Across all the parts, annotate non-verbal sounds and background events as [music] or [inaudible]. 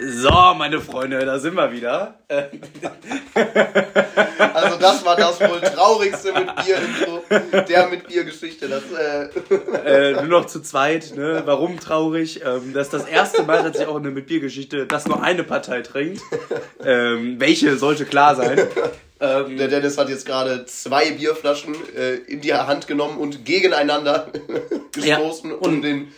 So, meine Freunde, da sind wir wieder. [laughs] Also das war das wohl traurigste mit Bier-Intro der mit Bier-Geschichte. Das, äh äh, nur noch zu zweit, ne? Warum traurig? Ähm, das ist das erste Mal tatsächlich auch in der mit Bier-Geschichte, dass nur eine Partei trinkt. Ähm, welche sollte klar sein. Ähm, der Dennis hat jetzt gerade zwei Bierflaschen äh, in die Hand genommen und gegeneinander gestoßen, ja, um den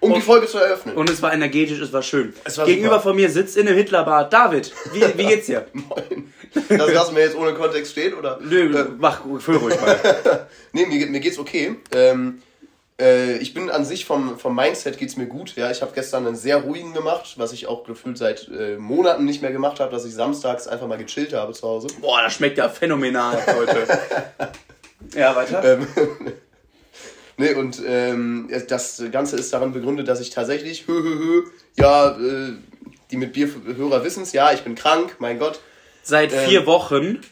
um und, die Folge zu eröffnen. Und es war energetisch, es war schön. Es war Gegenüber super. von mir sitzt in einem Hitlerbad David. Wie, wie geht's dir? [laughs] Moin. Das lassen wir jetzt ohne Kontext stehen, oder? Nö, äh, mach, füll ruhig mal. [laughs] nee, mir, mir geht's okay. Ähm, äh, ich bin an sich vom, vom Mindset geht's mir gut. Ja, ich habe gestern einen sehr ruhigen gemacht, was ich auch gefühlt seit äh, Monaten nicht mehr gemacht habe, dass ich samstags einfach mal gechillt habe zu Hause. Boah, das schmeckt ja phänomenal heute. [laughs] ja, weiter. Ähm, Nee, und ähm, das Ganze ist daran begründet, dass ich tatsächlich, hö, hö, hö, ja, äh, die mit Bierhörer wissen es, ja, ich bin krank, mein Gott. Seit ähm, vier Wochen.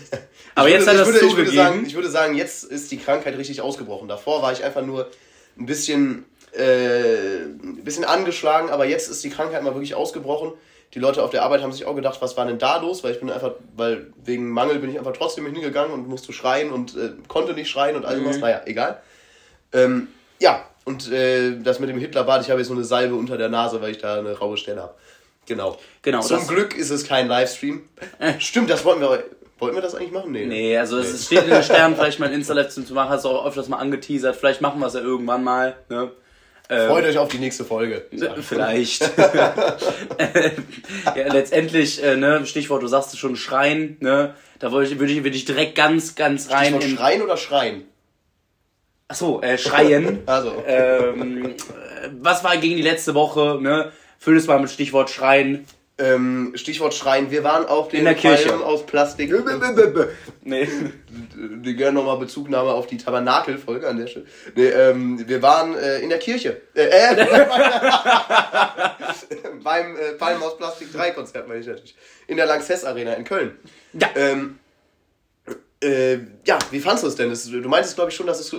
[laughs] Aber jetzt würde, hat er es zugegeben. Ich würde, sagen, ich würde sagen, jetzt ist die Krankheit richtig ausgebrochen. Davor war ich einfach nur ein bisschen, äh, ein bisschen angeschlagen, aber jetzt ist die Krankheit mal wirklich ausgebrochen. Die Leute auf der Arbeit haben sich auch gedacht, was war denn da los? Weil ich bin einfach, weil wegen Mangel bin ich einfach trotzdem hingegangen und musste schreien und äh, konnte nicht schreien und all mhm. was. Naja, egal. Ähm, ja, und äh, das mit dem Hitlerbad, ich habe jetzt so eine Salbe unter der Nase, weil ich da eine raue Stelle habe. Genau. genau Zum Glück ist es kein Livestream. [laughs] Stimmt, das wollten wir. Wollten wir das eigentlich machen? Nee. Nee, also nee. es steht in den [laughs] Sternen, vielleicht mal ein Insta-Livestream zu machen, hast du auch öfters mal angeteasert. Vielleicht machen wir es ja irgendwann mal. Ne? Ähm, Freut euch auf die nächste Folge. [laughs] Vielleicht. ja, letztendlich, äh, ne, Stichwort, du sagst es schon, Schreien, ne? Da würde ich, würde ich, würde ich direkt ganz, ganz rein. Stichwort in, Schreien oder Schreien? Achso, äh, schreien. [laughs] also. Ähm, was war gegen die letzte Woche? Ne? Füll es mal mit Stichwort schreien. Ähm, Stichwort Schreien. Wir waren auf den In der Kirche. aus Plastik. nee. Die gerne nochmal Bezugnahme auf die Tabernakel-Folge an der Stelle. Nee, ähm, wir waren äh, in der Kirche. Äh, äh, [laughs] [laughs] beim äh, Palm aus Plastik 3 Konzert, meine ich natürlich. In der Lanxess Arena in Köln. Ja. Ähm, äh, ja, wie fandest du es denn? Du meintest, glaube ich, schon, dass es äh,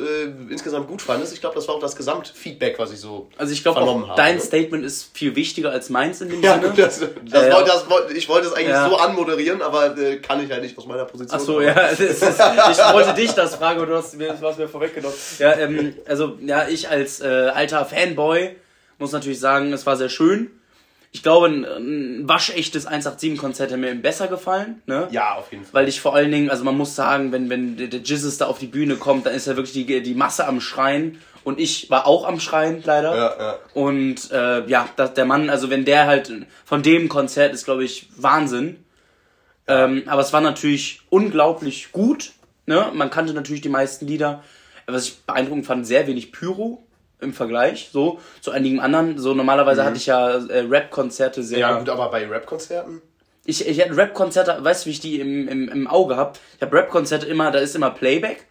insgesamt gut fandest. Ich glaube, das war auch das Gesamtfeedback, was ich so Also ich glaube, dein oder? Statement ist viel wichtiger als meins in dem ja, Sinne. Das, das äh, wollte, das, ich wollte es eigentlich ja. so anmoderieren, aber äh, kann ich ja nicht aus meiner Position. Ach so, ja. Ist, ich wollte dich das fragen, aber du hast mir, du hast mir vorweggenommen. Ja, ähm, also ja, ich als äh, alter Fanboy muss natürlich sagen, es war sehr schön ich glaube, ein, ein waschechtes 187-Konzert hätte mir besser gefallen. Ne? Ja, auf jeden Fall. Weil ich vor allen Dingen, also man muss sagen, wenn, wenn der Jizzes da auf die Bühne kommt, dann ist ja wirklich die, die Masse am Schreien. Und ich war auch am Schreien, leider. Ja, ja. Und äh, ja, das, der Mann, also wenn der halt von dem Konzert ist, glaube ich, Wahnsinn. Ja. Ähm, aber es war natürlich unglaublich gut. Ne? Man kannte natürlich die meisten Lieder. Was ich beeindruckend fand, sehr wenig Pyro im Vergleich, so zu einigen anderen. So normalerweise mhm. hatte ich ja äh, Rap-Konzerte sehr. Ja, gut, aber bei Rap-Konzerten? Ich, ich hatte Rap-Konzerte, weißt du, wie ich die im, im, im Auge habe? Ich habe Rap-Konzerte immer, da ist immer Playback.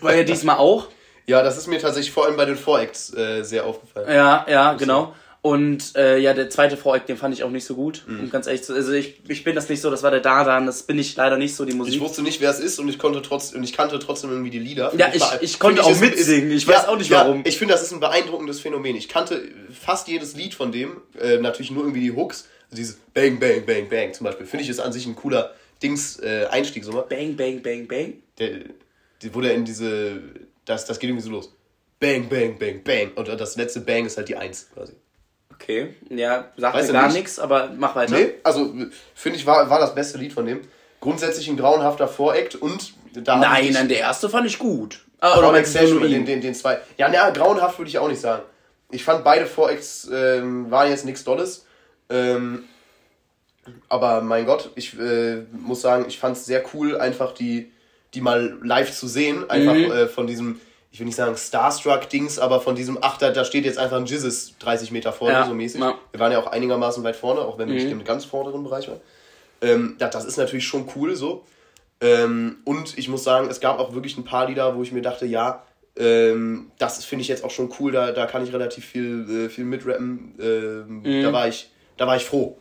War ja diesmal auch. [laughs] Ja, das ist mir tatsächlich vor allem bei den Voracts äh, sehr aufgefallen. Ja, ja, genau. Und äh, ja, der zweite Voreck, den fand ich auch nicht so gut. Mhm. Um ganz ehrlich zu also ich, ich bin das nicht so, das war der Dardan, das bin ich leider nicht so, die Musik. Ich wusste nicht, wer es ist und ich konnte trotzdem, und ich kannte trotzdem irgendwie die Lieder. Ja, ich, ich, ich konnte auch mitsingen, ich weiß ja, auch nicht warum. Ja, ich finde, das ist ein beeindruckendes Phänomen. Ich kannte fast jedes Lied von dem, äh, natürlich nur irgendwie die Hooks, also dieses Bang, Bang, Bang, Bang zum Beispiel. Finde ich ist an sich ein cooler Dings, äh, Einstieg so mal. Bang, Bang, Bang, Bang? Der, der, der in diese, das, das geht irgendwie so los. Bang, Bang, Bang, Bang. Und das letzte Bang ist halt die Eins quasi. Okay, ja, sagt weißt mir gar nichts, aber mach weiter. Nee, also finde ich, war, war das beste Lied von dem. Grundsätzlich ein grauenhafter Voreact und da Nein, nein, der erste fand ich gut. Ah, oder Session, den, den, den zwei. Ja, na, grauenhaft würde ich auch nicht sagen. Ich fand beide Voreacts ähm, waren jetzt nichts Dolles. Ähm, aber mein Gott, ich äh, muss sagen, ich fand es sehr cool, einfach die, die mal live zu sehen. Einfach mhm. äh, von diesem ich will nicht sagen Starstruck-Dings, aber von diesem, ach, da, da steht jetzt einfach ein Jizzes 30 Meter vorne, ja, so mäßig. Ja. Wir waren ja auch einigermaßen weit vorne, auch wenn wir mhm. nicht im ganz vorderen Bereich waren. Ähm, das, das ist natürlich schon cool so. Ähm, und ich muss sagen, es gab auch wirklich ein paar Lieder, wo ich mir dachte, ja, ähm, das finde ich jetzt auch schon cool, da, da kann ich relativ viel, äh, viel mitrappen. Ähm, mhm. da, war ich, da war ich froh.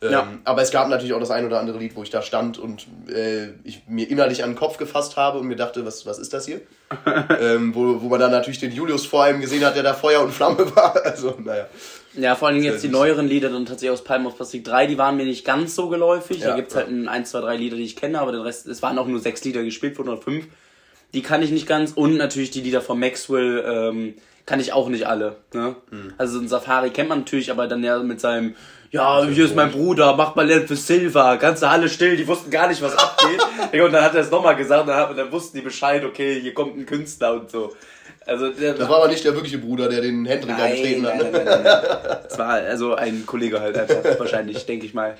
Ähm, ja. Aber es gab natürlich auch das ein oder andere Lied, wo ich da stand und äh, ich mir innerlich an den Kopf gefasst habe und mir dachte, was, was ist das hier? [laughs] ähm, wo, wo man dann natürlich den Julius vor allem gesehen hat, der da Feuer und Flamme [laughs] war. Also, naja. Ja, vor allem jetzt die neueren Lieder dann tatsächlich aus Palm of Plastic 3, die waren mir nicht ganz so geläufig. Ja, da gibt's ja. halt ein, ein, zwei, drei Lieder, die ich kenne, aber den Rest, es waren auch nur sechs Lieder gespielt wurden oder fünf. Die kann ich nicht ganz. Und natürlich die Lieder von Maxwell, ähm, kann ich auch nicht alle. Ne? Mhm. Also ein Safari kennt man natürlich, aber dann ja mit seinem ja, hier ist mein Bruder, mach mal Lernen für Silva, ganze Halle still, die wussten gar nicht, was abgeht. [laughs] und dann hat er es nochmal gesagt, dann, dann wussten die Bescheid, okay, hier kommt ein Künstler und so. Also, der, das war aber nicht der wirkliche Bruder, der den Hendrik nein, angetreten hat. Nein, nein, nein, nein. Das war also ein Kollege halt einfach, [laughs] wahrscheinlich, denke ich mal.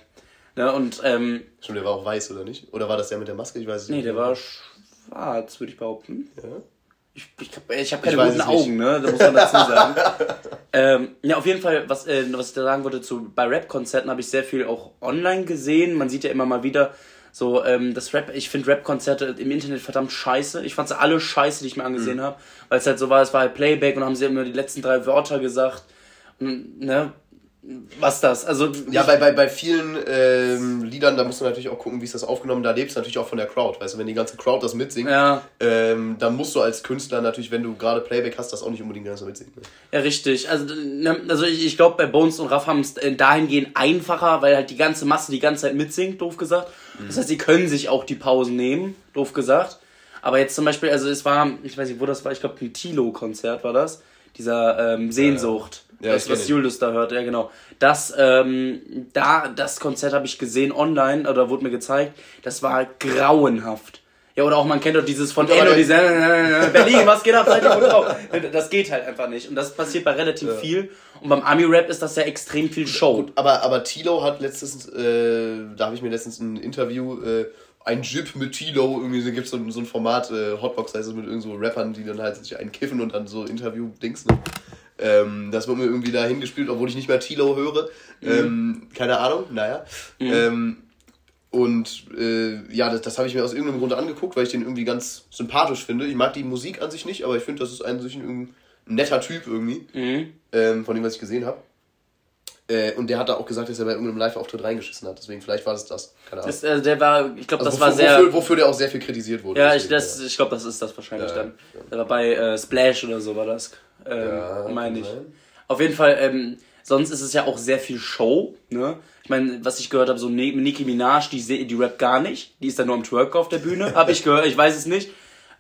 Ne, und, ähm, Schon, der war auch weiß, oder nicht? Oder war das der mit der Maske? Ich weiß es nee, nicht. Nee, der war schwarz, würde ich behaupten. Ja. Ich, ich, ich habe keine ich guten Augen, ne? Da muss man dazu sagen. [laughs] ähm, ja, auf jeden Fall, was, äh, was ich da sagen wollte, zu, bei Rap-Konzerten habe ich sehr viel auch online gesehen. Man sieht ja immer mal wieder so, ähm, das Rap, ich finde Rap-Konzerte im Internet verdammt scheiße. Ich fand sie alle scheiße, die ich mir angesehen mhm. habe. Weil es halt so war, es war halt Playback und haben sie immer die letzten drei Wörter gesagt. Und, ne? Was das. Also ja, bei, bei, bei vielen ähm, Liedern, da musst du natürlich auch gucken, wie ist das aufgenommen. Da lebst du natürlich auch von der Crowd. Weißt du, wenn die ganze Crowd das mitsingt, ja. ähm, dann musst du als Künstler natürlich, wenn du gerade Playback hast, das auch nicht unbedingt ganz so mitsingen. Ne? Ja, richtig. Also, ne, also ich, ich glaube, bei Bones und Raff haben es äh, dahingehend einfacher, weil halt die ganze Masse die ganze Zeit mitsingt, doof gesagt. Mhm. Das heißt, sie können sich auch die Pausen nehmen, doof gesagt. Aber jetzt zum Beispiel, also es war, ich weiß nicht, wo das war, ich glaube, ein Tilo-Konzert war das. Dieser ähm, Sehnsucht. Ja ja, das, was Julius da hört, ja genau. Das, ähm, da, das Konzert habe ich gesehen online, oder wurde mir gezeigt, das war grauenhaft. Ja, oder auch man kennt doch dieses von Enno, diese [laughs] Berlin, was geht ab, seid ihr gut drauf? Das geht halt einfach nicht. Und das passiert bei relativ ja. viel. Und beim Ami-Rap ist das ja extrem viel Show. Gut, aber, aber Tilo hat letztens, äh, da habe ich mir letztens ein Interview, äh, ein Jip mit Tilo, irgendwie so, gibt so, so ein Format, äh, Hotbox heißt es mit irgend so Rappern, die dann halt sich einen kiffen und dann so Interview-Dings, ne? Ähm, das wird mir irgendwie da hingespielt, obwohl ich nicht mehr Tilo höre. Mhm. Ähm, keine Ahnung, naja. Mhm. Ähm, und äh, ja, das, das habe ich mir aus irgendeinem Grund angeguckt, weil ich den irgendwie ganz sympathisch finde. Ich mag die Musik an sich nicht, aber ich finde, das ist ein, ein, ein netter Typ irgendwie, mhm. ähm, von dem, was ich gesehen habe. Äh, und der hat da auch gesagt, dass er bei irgendeinem Live-Auftritt reingeschissen hat. Deswegen, vielleicht war das das. Keine Ahnung. Das, äh, der war, ich glaube, also das wofür, war sehr. Wofür, wofür der auch sehr viel kritisiert wurde. Ja, ich, das, ich glaube, das ist das wahrscheinlich ja, dann. Ja. Der war bei äh, Splash oder so war das. Ähm, ja, meine ich. Auf jeden Fall, ähm, sonst ist es ja auch sehr viel Show, ne? Ich meine, was ich gehört habe, so Nicki Minaj, die, die rappt gar nicht. Die ist dann nur am Twerk auf der Bühne. habe ich gehört, ich weiß es nicht.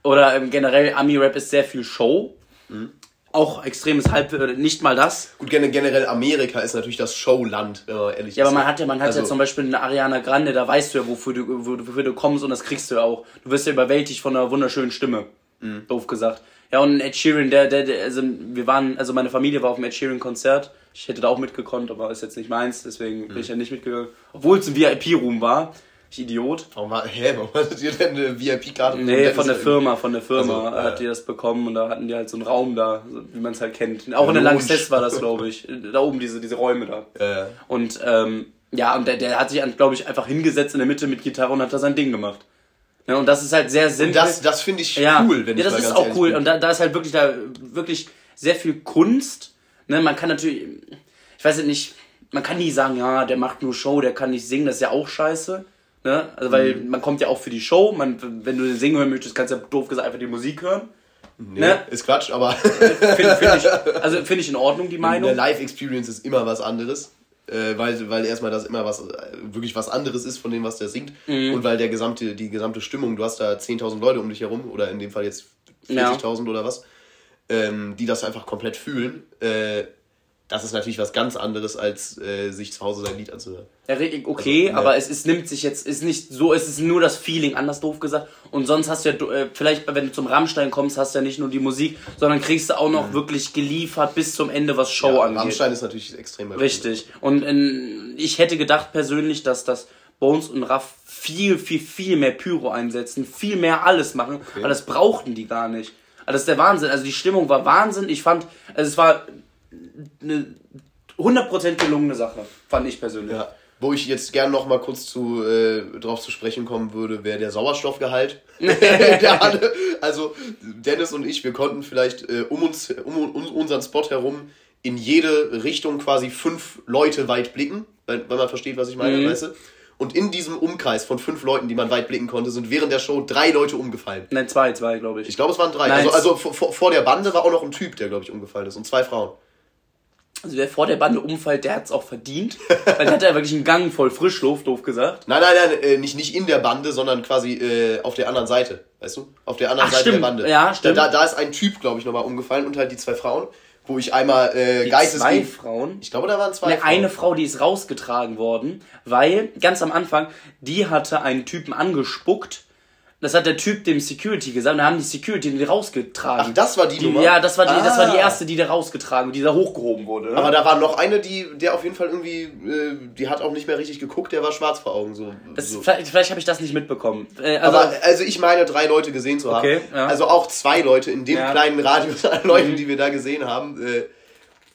Oder ähm, generell, Ami-Rap ist sehr viel Show. Mhm. Auch extremes Halb, äh, nicht mal das. Gut, generell Amerika ist natürlich das Showland, man ehrlich Ja, aber man hat ja, man hat also, ja zum Beispiel eine Ariana Grande, da weißt du ja, wofür du, wofür du kommst und das kriegst du ja auch. Du wirst ja überwältigt von einer wunderschönen Stimme. Mhm. Doof gesagt. Ja, und Ed Sheeran, der, der, der, also wir waren, also meine Familie war auf dem Ed Sheeran Konzert. Ich hätte da auch mitgekonnt, aber ist jetzt nicht meins, deswegen mhm. bin ich ja nicht mitgegangen. Obwohl es ein VIP-Room war. Ich Idiot. Warum, war, hä, warum hattet ihr denn eine VIP-Karte? Nee, von der Firma, von der Firma also, hat die das bekommen und da hatten die halt so einen Raum da, wie man es halt kennt. Auch in der Lanxess war das, glaube ich. Da oben diese, diese Räume da. Ja. Und ähm, ja, und der, der hat sich, glaube ich, einfach hingesetzt in der Mitte mit Gitarre und hat da sein Ding gemacht. Ja, und das ist halt sehr simpel. Und das, das finde ich ja, cool, wenn ja, ich das ist auch cool. Bin. Und da, da ist halt wirklich da wirklich sehr viel Kunst. Ne, man kann natürlich, ich weiß nicht, man kann nie sagen, ja, der macht nur Show, der kann nicht singen, das ist ja auch scheiße. Ne? Also, weil mhm. man kommt ja auch für die Show. Man, wenn du singen hören möchtest, kannst du ja doof gesagt einfach die Musik hören. Nee, ne? ist Quatsch, aber. Finde find ich, [laughs] also find ich in Ordnung, die Meinung. Eine Live-Experience ist immer was anderes äh, weil, weil erstmal das immer was, wirklich was anderes ist von dem, was der singt mhm. und weil der gesamte, die gesamte Stimmung, du hast da 10.000 Leute um dich herum oder in dem Fall jetzt 40.000 ja. oder was, ähm, die das einfach komplett fühlen. Äh, das ist natürlich was ganz anderes, als äh, sich zu Hause sein Lied anzuhören. Ja, okay, also, aber es ist, nimmt sich jetzt, ist nicht so, es ist nur das Feeling, anders doof gesagt. Und sonst hast du ja, äh, vielleicht, wenn du zum Rammstein kommst, hast du ja nicht nur die Musik, sondern kriegst du auch noch mhm. wirklich geliefert bis zum Ende, was Show ja, angeht. Rammstein ist natürlich extrem Richtig. Und äh, ich hätte gedacht persönlich, dass das Bones und Raff viel, viel, viel mehr Pyro einsetzen, viel mehr alles machen, okay. aber das brauchten die gar nicht. Also das ist der Wahnsinn. Also die Stimmung war Wahnsinn. Ich fand, also es war eine 100% gelungene Sache, fand ich persönlich. Ja. Wo ich jetzt gern noch mal kurz zu, äh, drauf zu sprechen kommen würde, wäre der Sauerstoffgehalt [laughs] [laughs] der. Also Dennis und ich, wir konnten vielleicht äh, um uns, um, um unseren Spot herum in jede Richtung quasi fünf Leute weit blicken, weil, weil man versteht, was ich meine, mhm. weißt du? Und in diesem Umkreis von fünf Leuten, die man weit blicken konnte, sind während der Show drei Leute umgefallen. Nein, zwei, zwei, glaube ich. Ich glaube, es waren drei. Nein, also, also vor, vor der Bande war auch noch ein Typ, der, glaube ich, umgefallen ist. Und zwei Frauen. Also wer vor der Bande umfällt, der hat's auch verdient. Weil der hat ja wirklich einen Gang voll Frischluft, doof gesagt. Nein, nein, nein, äh, nicht, nicht in der Bande, sondern quasi äh, auf der anderen Seite. Weißt du? Auf der anderen Ach, Seite stimmt. der Bande. Ja, stimmt. Da, da, ist ein Typ, glaube ich, nochmal umgefallen und halt die zwei Frauen, wo ich einmal äh, Die Geistes zwei Frauen. Ich glaube, da waren zwei Ne, Frauen. eine Frau, die ist rausgetragen worden, weil ganz am Anfang, die hatte einen Typen angespuckt. Das hat der Typ dem Security gesagt und dann haben die Security die rausgetragen. Ach, das war die, die, Nummer? Ja, das war die, das war die Ah. erste, die da rausgetragen, die da hochgehoben wurde. Ne? Aber da war noch eine, die, der auf jeden Fall irgendwie, äh, die hat auch nicht mehr richtig geguckt, der war schwarz vor Augen. So, das, so. Vielleicht, vielleicht habe ich das nicht mitbekommen. Äh, also, Aber also ich meine, drei Leute gesehen zu haben. Okay, ja. Also auch zwei Leute in dem Ja. Mhm. kleinen Radius an Leuten, die wir da gesehen haben, äh,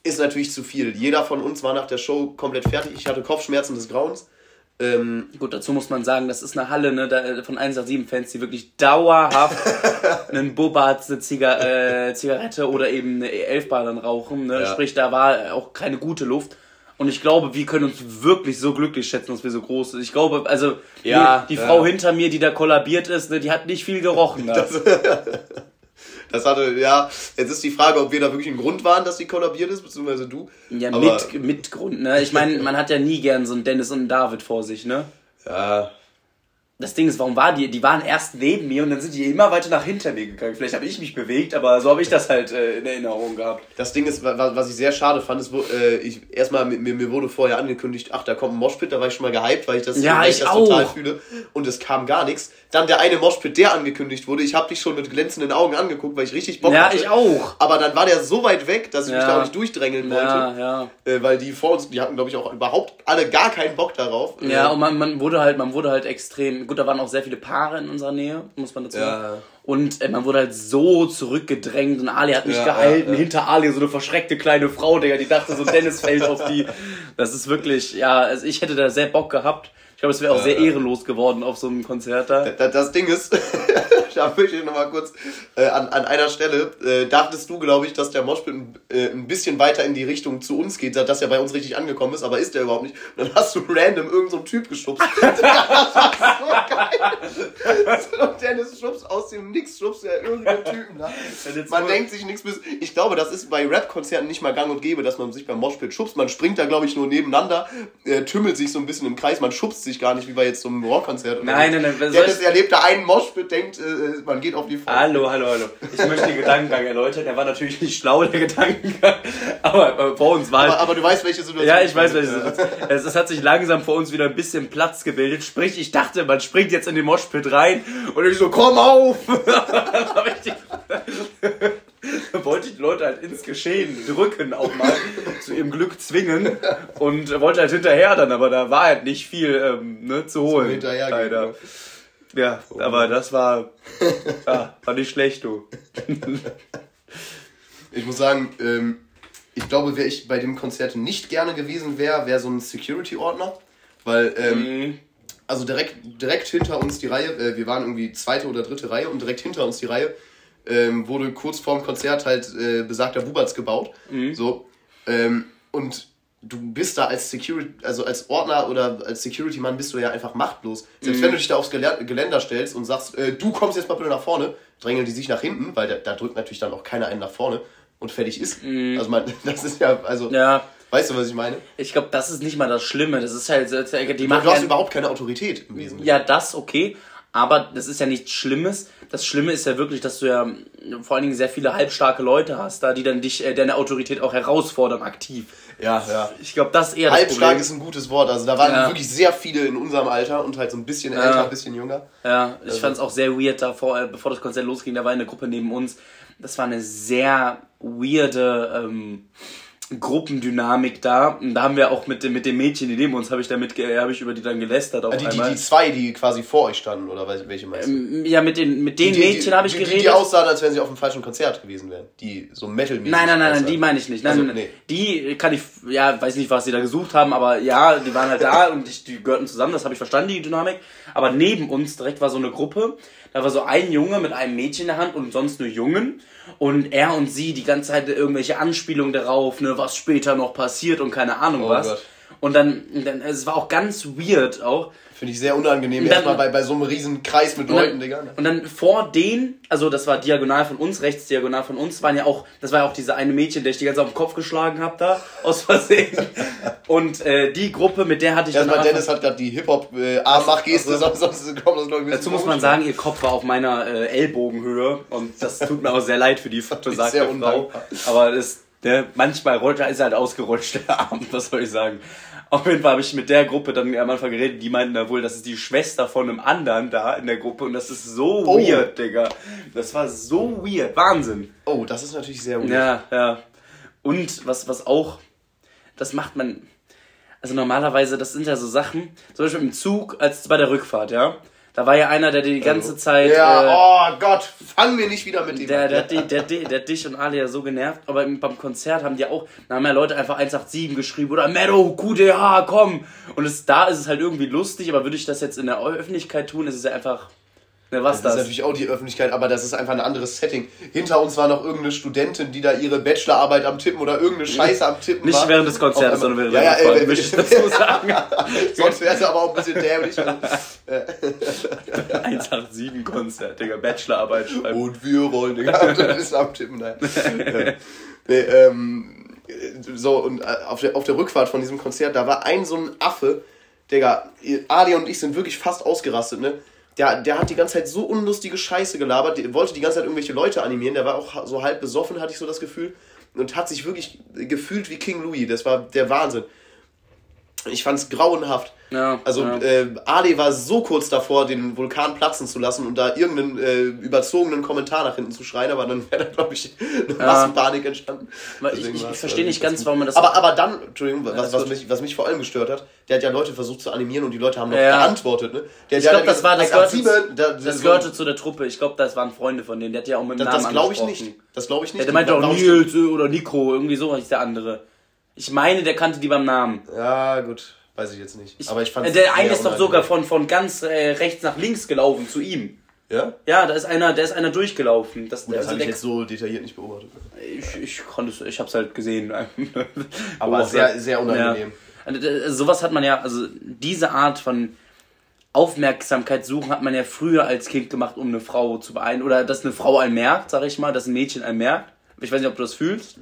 ist natürlich zu viel. Jeder von uns war nach der Show komplett fertig. Ich hatte Kopfschmerzen des Grauens. Ähm, Gut, dazu muss man sagen, das ist eine Halle ne, da, von 187-Fans, die wirklich dauerhaft [laughs] einen Bobart, eine Ziga äh, Zigarette oder eben eine Elfbar dann rauchen. Ne? Ja. Sprich, da war auch keine gute Luft. Und ich glaube, wir können uns wirklich so glücklich schätzen, dass wir so groß sind. Ich glaube, also Ja, die, die ja. Frau hinter mir, die da kollabiert ist, ne, die hat nicht viel gerochen. Ne? das [laughs] hatte, ja, jetzt ist die Frage, ob wir da wirklich ein Grund waren, dass sie kollabiert ist, beziehungsweise du. ja, Aber- mit, mit Grund. Ne? Ich meine, man hat ja nie gern so einen Dennis und einen David vor sich. ne? Ja, Das Ding ist, warum war die? Die waren erst neben mir und dann sind die immer weiter nach hinter mir gegangen. Vielleicht habe ich mich bewegt, aber so habe ich das halt äh, in Erinnerung gehabt. Das Ding ist, wa- wa- was ich sehr schade fand, ist, äh, ich, erstmal, mir, mir wurde vorher angekündigt, ach, da kommt ein Moshpit, da war ich schon mal gehypt, weil ich das, Ja, weil ich das total auch. fühle. Und es kam gar nichts. Dann der eine Moshpit, der angekündigt wurde, ich habe dich schon mit glänzenden Augen angeguckt, weil ich richtig Bock Ja, hatte. ich auch. Aber dann war der so weit weg, dass ich mich Ja. da auch nicht durchdrängeln wollte. Ja, ja. Äh, weil die vor uns, die hatten, glaube ich, auch überhaupt alle gar keinen Bock darauf. Ja, Äh, und man, man wurde halt, man wurde halt extrem, gut, da waren auch sehr viele Paare in unserer Nähe, muss man dazu Ja. sagen. Und äh, man wurde halt so zurückgedrängt und Ali hat mich Ja, gehalten, ja. hinter Ali so eine verschreckte kleine Frau, Digga, die dachte so, Dennis fällt auf die. [laughs] Das ist wirklich, ja, also ich hätte da sehr Bock gehabt. Ich glaube, es wäre auch sehr ehrenlos geworden auf so einem Konzert da. Da- Das Ding ist, [laughs] da möchte ich nochmal kurz äh, an, an einer Stelle, äh, dachtest du, glaube ich, dass der Moshpit ein, äh, ein bisschen weiter in die Richtung zu uns geht, dass er bei uns richtig angekommen ist, aber ist der überhaupt nicht. Und dann hast du random irgendeinen so Typ geschubst. [laughs] das war so geil. Und Dennis schubst aus dem Nix, schubst er irgendeinen Typen jetzt [laughs] Man denkt sich nichts bis. Ich glaube, das ist bei Rap-Konzerten nicht mal gang und gäbe, dass man sich beim Moshpit schubst. Man springt da, glaube ich, nur nebeneinander, äh, tümmelt sich so ein bisschen im Kreis, man schubst sich gar nicht wie bei jetzt so einem Rockkonzert. Nein, nein, nein, ich- erlebt da einen Moshpit, denkt, äh, man geht auf die Frau. Hallo, hallo, hallo. Ich möchte den Gedankengang erläutern. Der war natürlich nicht schlau, der Gedankengang. Aber äh, vor uns war Aber, aber du weißt, welche Situation. Ja, ich weiß, welche Situation. Es, es hat sich langsam vor uns wieder ein bisschen Platz gebildet. Sprich, ich dachte, man springt jetzt in den Moshpit rein und ich so, komm auf! [laughs] [laughs] Wollte ich die Leute halt ins Geschehen drücken auch mal, zu ihrem Glück zwingen und wollte halt hinterher dann, aber da war halt nicht viel ähm, ne, zu holen. hinterhergehen, leider. ne? Ja, aber das war, [laughs] ja, war nicht schlecht, du. [laughs] Ich muss sagen, ähm, ich glaube, wer ich bei dem Konzert nicht gerne gewesen wäre, wäre so ein Security-Ordner. Weil, ähm, Mhm. also direkt, direkt hinter uns die Reihe, äh, wir waren irgendwie zweite oder dritte Reihe und direkt hinter uns die Reihe ähm, wurde kurz vorm Konzert halt äh, besagter Bubatz gebaut. Mhm. So. Ähm, und du bist da als Security, also als Ordner oder als Security-Mann bist du ja einfach machtlos. Selbst Mhm. wenn du dich da aufs Gelä- Geländer stellst und sagst, äh, du kommst jetzt mal bitte nach vorne, drängeln die sich nach hinten, weil da, da drückt natürlich dann auch keiner einen nach vorne und fertig ist. Also man, [laughs] das ist ja, also, Mhm. Ja, weißt du, was ich meine? ich glaube, das ist nicht mal das Schlimme. Das ist halt, die Du, machen du hast überhaupt keine Autorität im Wesentlichen. Ja, das okay. Aber das ist ja nichts Schlimmes. Das Schlimme ist ja wirklich, dass du ja vor allen Dingen sehr viele halbstarke Leute hast, da die dann dich, äh, deine Autorität auch herausfordern, aktiv. ja. ja. Ich glaube, das ist eher das Halbstark Problem. ist ein gutes Wort. Also da waren Ja. wirklich sehr viele in unserem Alter und halt so ein bisschen älter, ein bisschen jünger. Ja, ich fand's auch sehr weird, da vor, äh, bevor das Konzert losging, da war eine Gruppe neben uns. Das war eine sehr weirde ähm, Gruppendynamik da. Und da haben wir auch mit, dem- mit dem Mädchen, die neben uns, habe ich damit, ge- habe ich über die dann gelästert auch Die, die, einmal. die zwei, die quasi vor euch standen, oder wel- welche meinst du? ja, mit den, mit den Die- die- Mädchen habe ich die, geredet. Die, die aussahen, als wenn sie auf einem falschen Konzert gewesen wären. Die so metal Nein, nein, nein, nein, aussahen. die meine ich nicht. Nein, Also, nein, nee. Die kann ich, ja, weiß nicht, was sie da gesucht haben, aber ja, die waren halt da [laughs] und ich, die gehörten zusammen, das habe ich verstanden, die Dynamik. Aber neben uns direkt war so eine Gruppe, da war so ein Junge mit einem Mädchen in der Hand und sonst nur Jungen. Und er und sie die ganze Zeit irgendwelche Anspielungen darauf, ne, was später noch passiert und keine Ahnung Oh was. Gott. Und dann, dann, es war auch ganz weird auch. Finde ich sehr unangenehm, erstmal bei, bei so einem riesen Kreis mit Leuten, dann, Digga. Und dann vor denen, also das war diagonal von uns, rechts diagonal von uns, waren ja auch, das war ja auch diese eine Mädchen, der ich die ganze Zeit auf den Kopf geschlagen habe da, aus Versehen. [laughs] Und äh, die Gruppe, mit der hatte ich Erstmal Dennis hat gerade die Hip-Hop-Armmachgeste, äh, sonst, sonst kommt das noch ein Dazu muss man sagen, ihr Kopf war auf meiner äh, Ellbogenhöhe und das tut mir auch sehr leid für die besagte Frau. Aber das, der, manchmal rollt, ist halt ausgerutscht, [laughs] der Arm, was soll ich sagen. Auf jeden Fall habe ich mit der Gruppe dann am Anfang geredet, die meinten da wohl, das ist die Schwester von einem anderen da in der Gruppe und das ist so oh. weird, Digga. Das war so weird, Wahnsinn. Oh, das ist natürlich sehr weird. Ja, ja. Und was, was auch, das macht man, also normalerweise, das sind ja so Sachen, zum Beispiel im Zug, als bei der Rückfahrt, ja. Da war ja einer, der die ganze Zeit. Ja, äh, oh Gott, fang mir nicht wieder mit dem der, der, der, der, der, der dich und Ali ja so genervt, aber beim Konzert haben die auch, da haben ja Leute einfach 187 geschrieben oder Meadow, QDH, komm! Und es, da ist es halt irgendwie lustig, aber würde ich das jetzt in der Öffentlichkeit tun, ist es ja einfach Ne, was das, das ist natürlich auch die Öffentlichkeit, aber das ist einfach ein anderes Setting. Hinter uns war noch irgendeine Studentin, die da ihre Bachelorarbeit am Tippen oder irgendeine Scheiße am Tippen Nicht war. während des Konzerts, sondern während ja, ja, der Rückfahrt, möchte ich [laughs] dazu sagen. [laughs] Sonst wäre es aber auch ein bisschen dämlich. [laughs] 187-Konzert, Digga, Bachelorarbeit schreiben. Und wir wollen, Digga, das ist am Tippen. Nein. nee, ähm, so, und äh, auf der, auf der Rückfahrt von diesem Konzert, da war ein so ein Affe, Digga, Ali und ich sind wirklich fast ausgerastet, ne? Der, der hat die ganze Zeit so unlustige Scheiße gelabert, der wollte die ganze Zeit irgendwelche Leute animieren, der war auch so halb besoffen, hatte ich so das Gefühl, und hat sich wirklich gefühlt wie King Louis, das war der Wahnsinn. Ich fand's grauenhaft. Ja, also ja. Äh, Ali war so kurz davor, den Vulkan platzen zu lassen und da irgendeinen äh, überzogenen Kommentar nach hinten zu schreien, aber dann wäre da, glaube ich, eine [laughs] ja. Massenpanik entstanden. ich, ich, ich verstehe nicht ganz, warum man das... Aber, aber dann, Entschuldigung, was, was, mich, was mich vor allem gestört hat, der hat ja Leute versucht zu animieren und die Leute haben noch geantwortet. Ne? Der, ich glaube, das war das gehörte, Sieben, da, das gehörte zu der Truppe. Ich glaube, das waren Freunde von denen. Der hat ja auch mit dem das, Namen Das glaube ich nicht. Das glaube ich nicht. Der meinte auch Nils oder Nico, irgendwie so ist der andere. Ich meine, der kannte die beim Namen. Ja, gut. Weiß ich jetzt nicht. Ich, aber ich fand Der eine ist doch sogar von, von ganz äh, rechts nach links gelaufen zu ihm. Ja? Ja, da ist einer, der ist einer durchgelaufen. Das, Gut, das also habe ich jetzt so detailliert nicht beobachtet. Ich, ich konnte es, ich hab's halt gesehen. [laughs] aber sehr, sehr unangenehm. Ja. Also, sowas hat man ja, also diese Art von Aufmerksamkeit suchen hat man ja früher als Kind gemacht, um eine Frau zu beeindrucken. Oder dass eine Frau einen merkt, sag ich mal, dass ein Mädchen einen merkt. Ich weiß nicht, ob du das fühlst.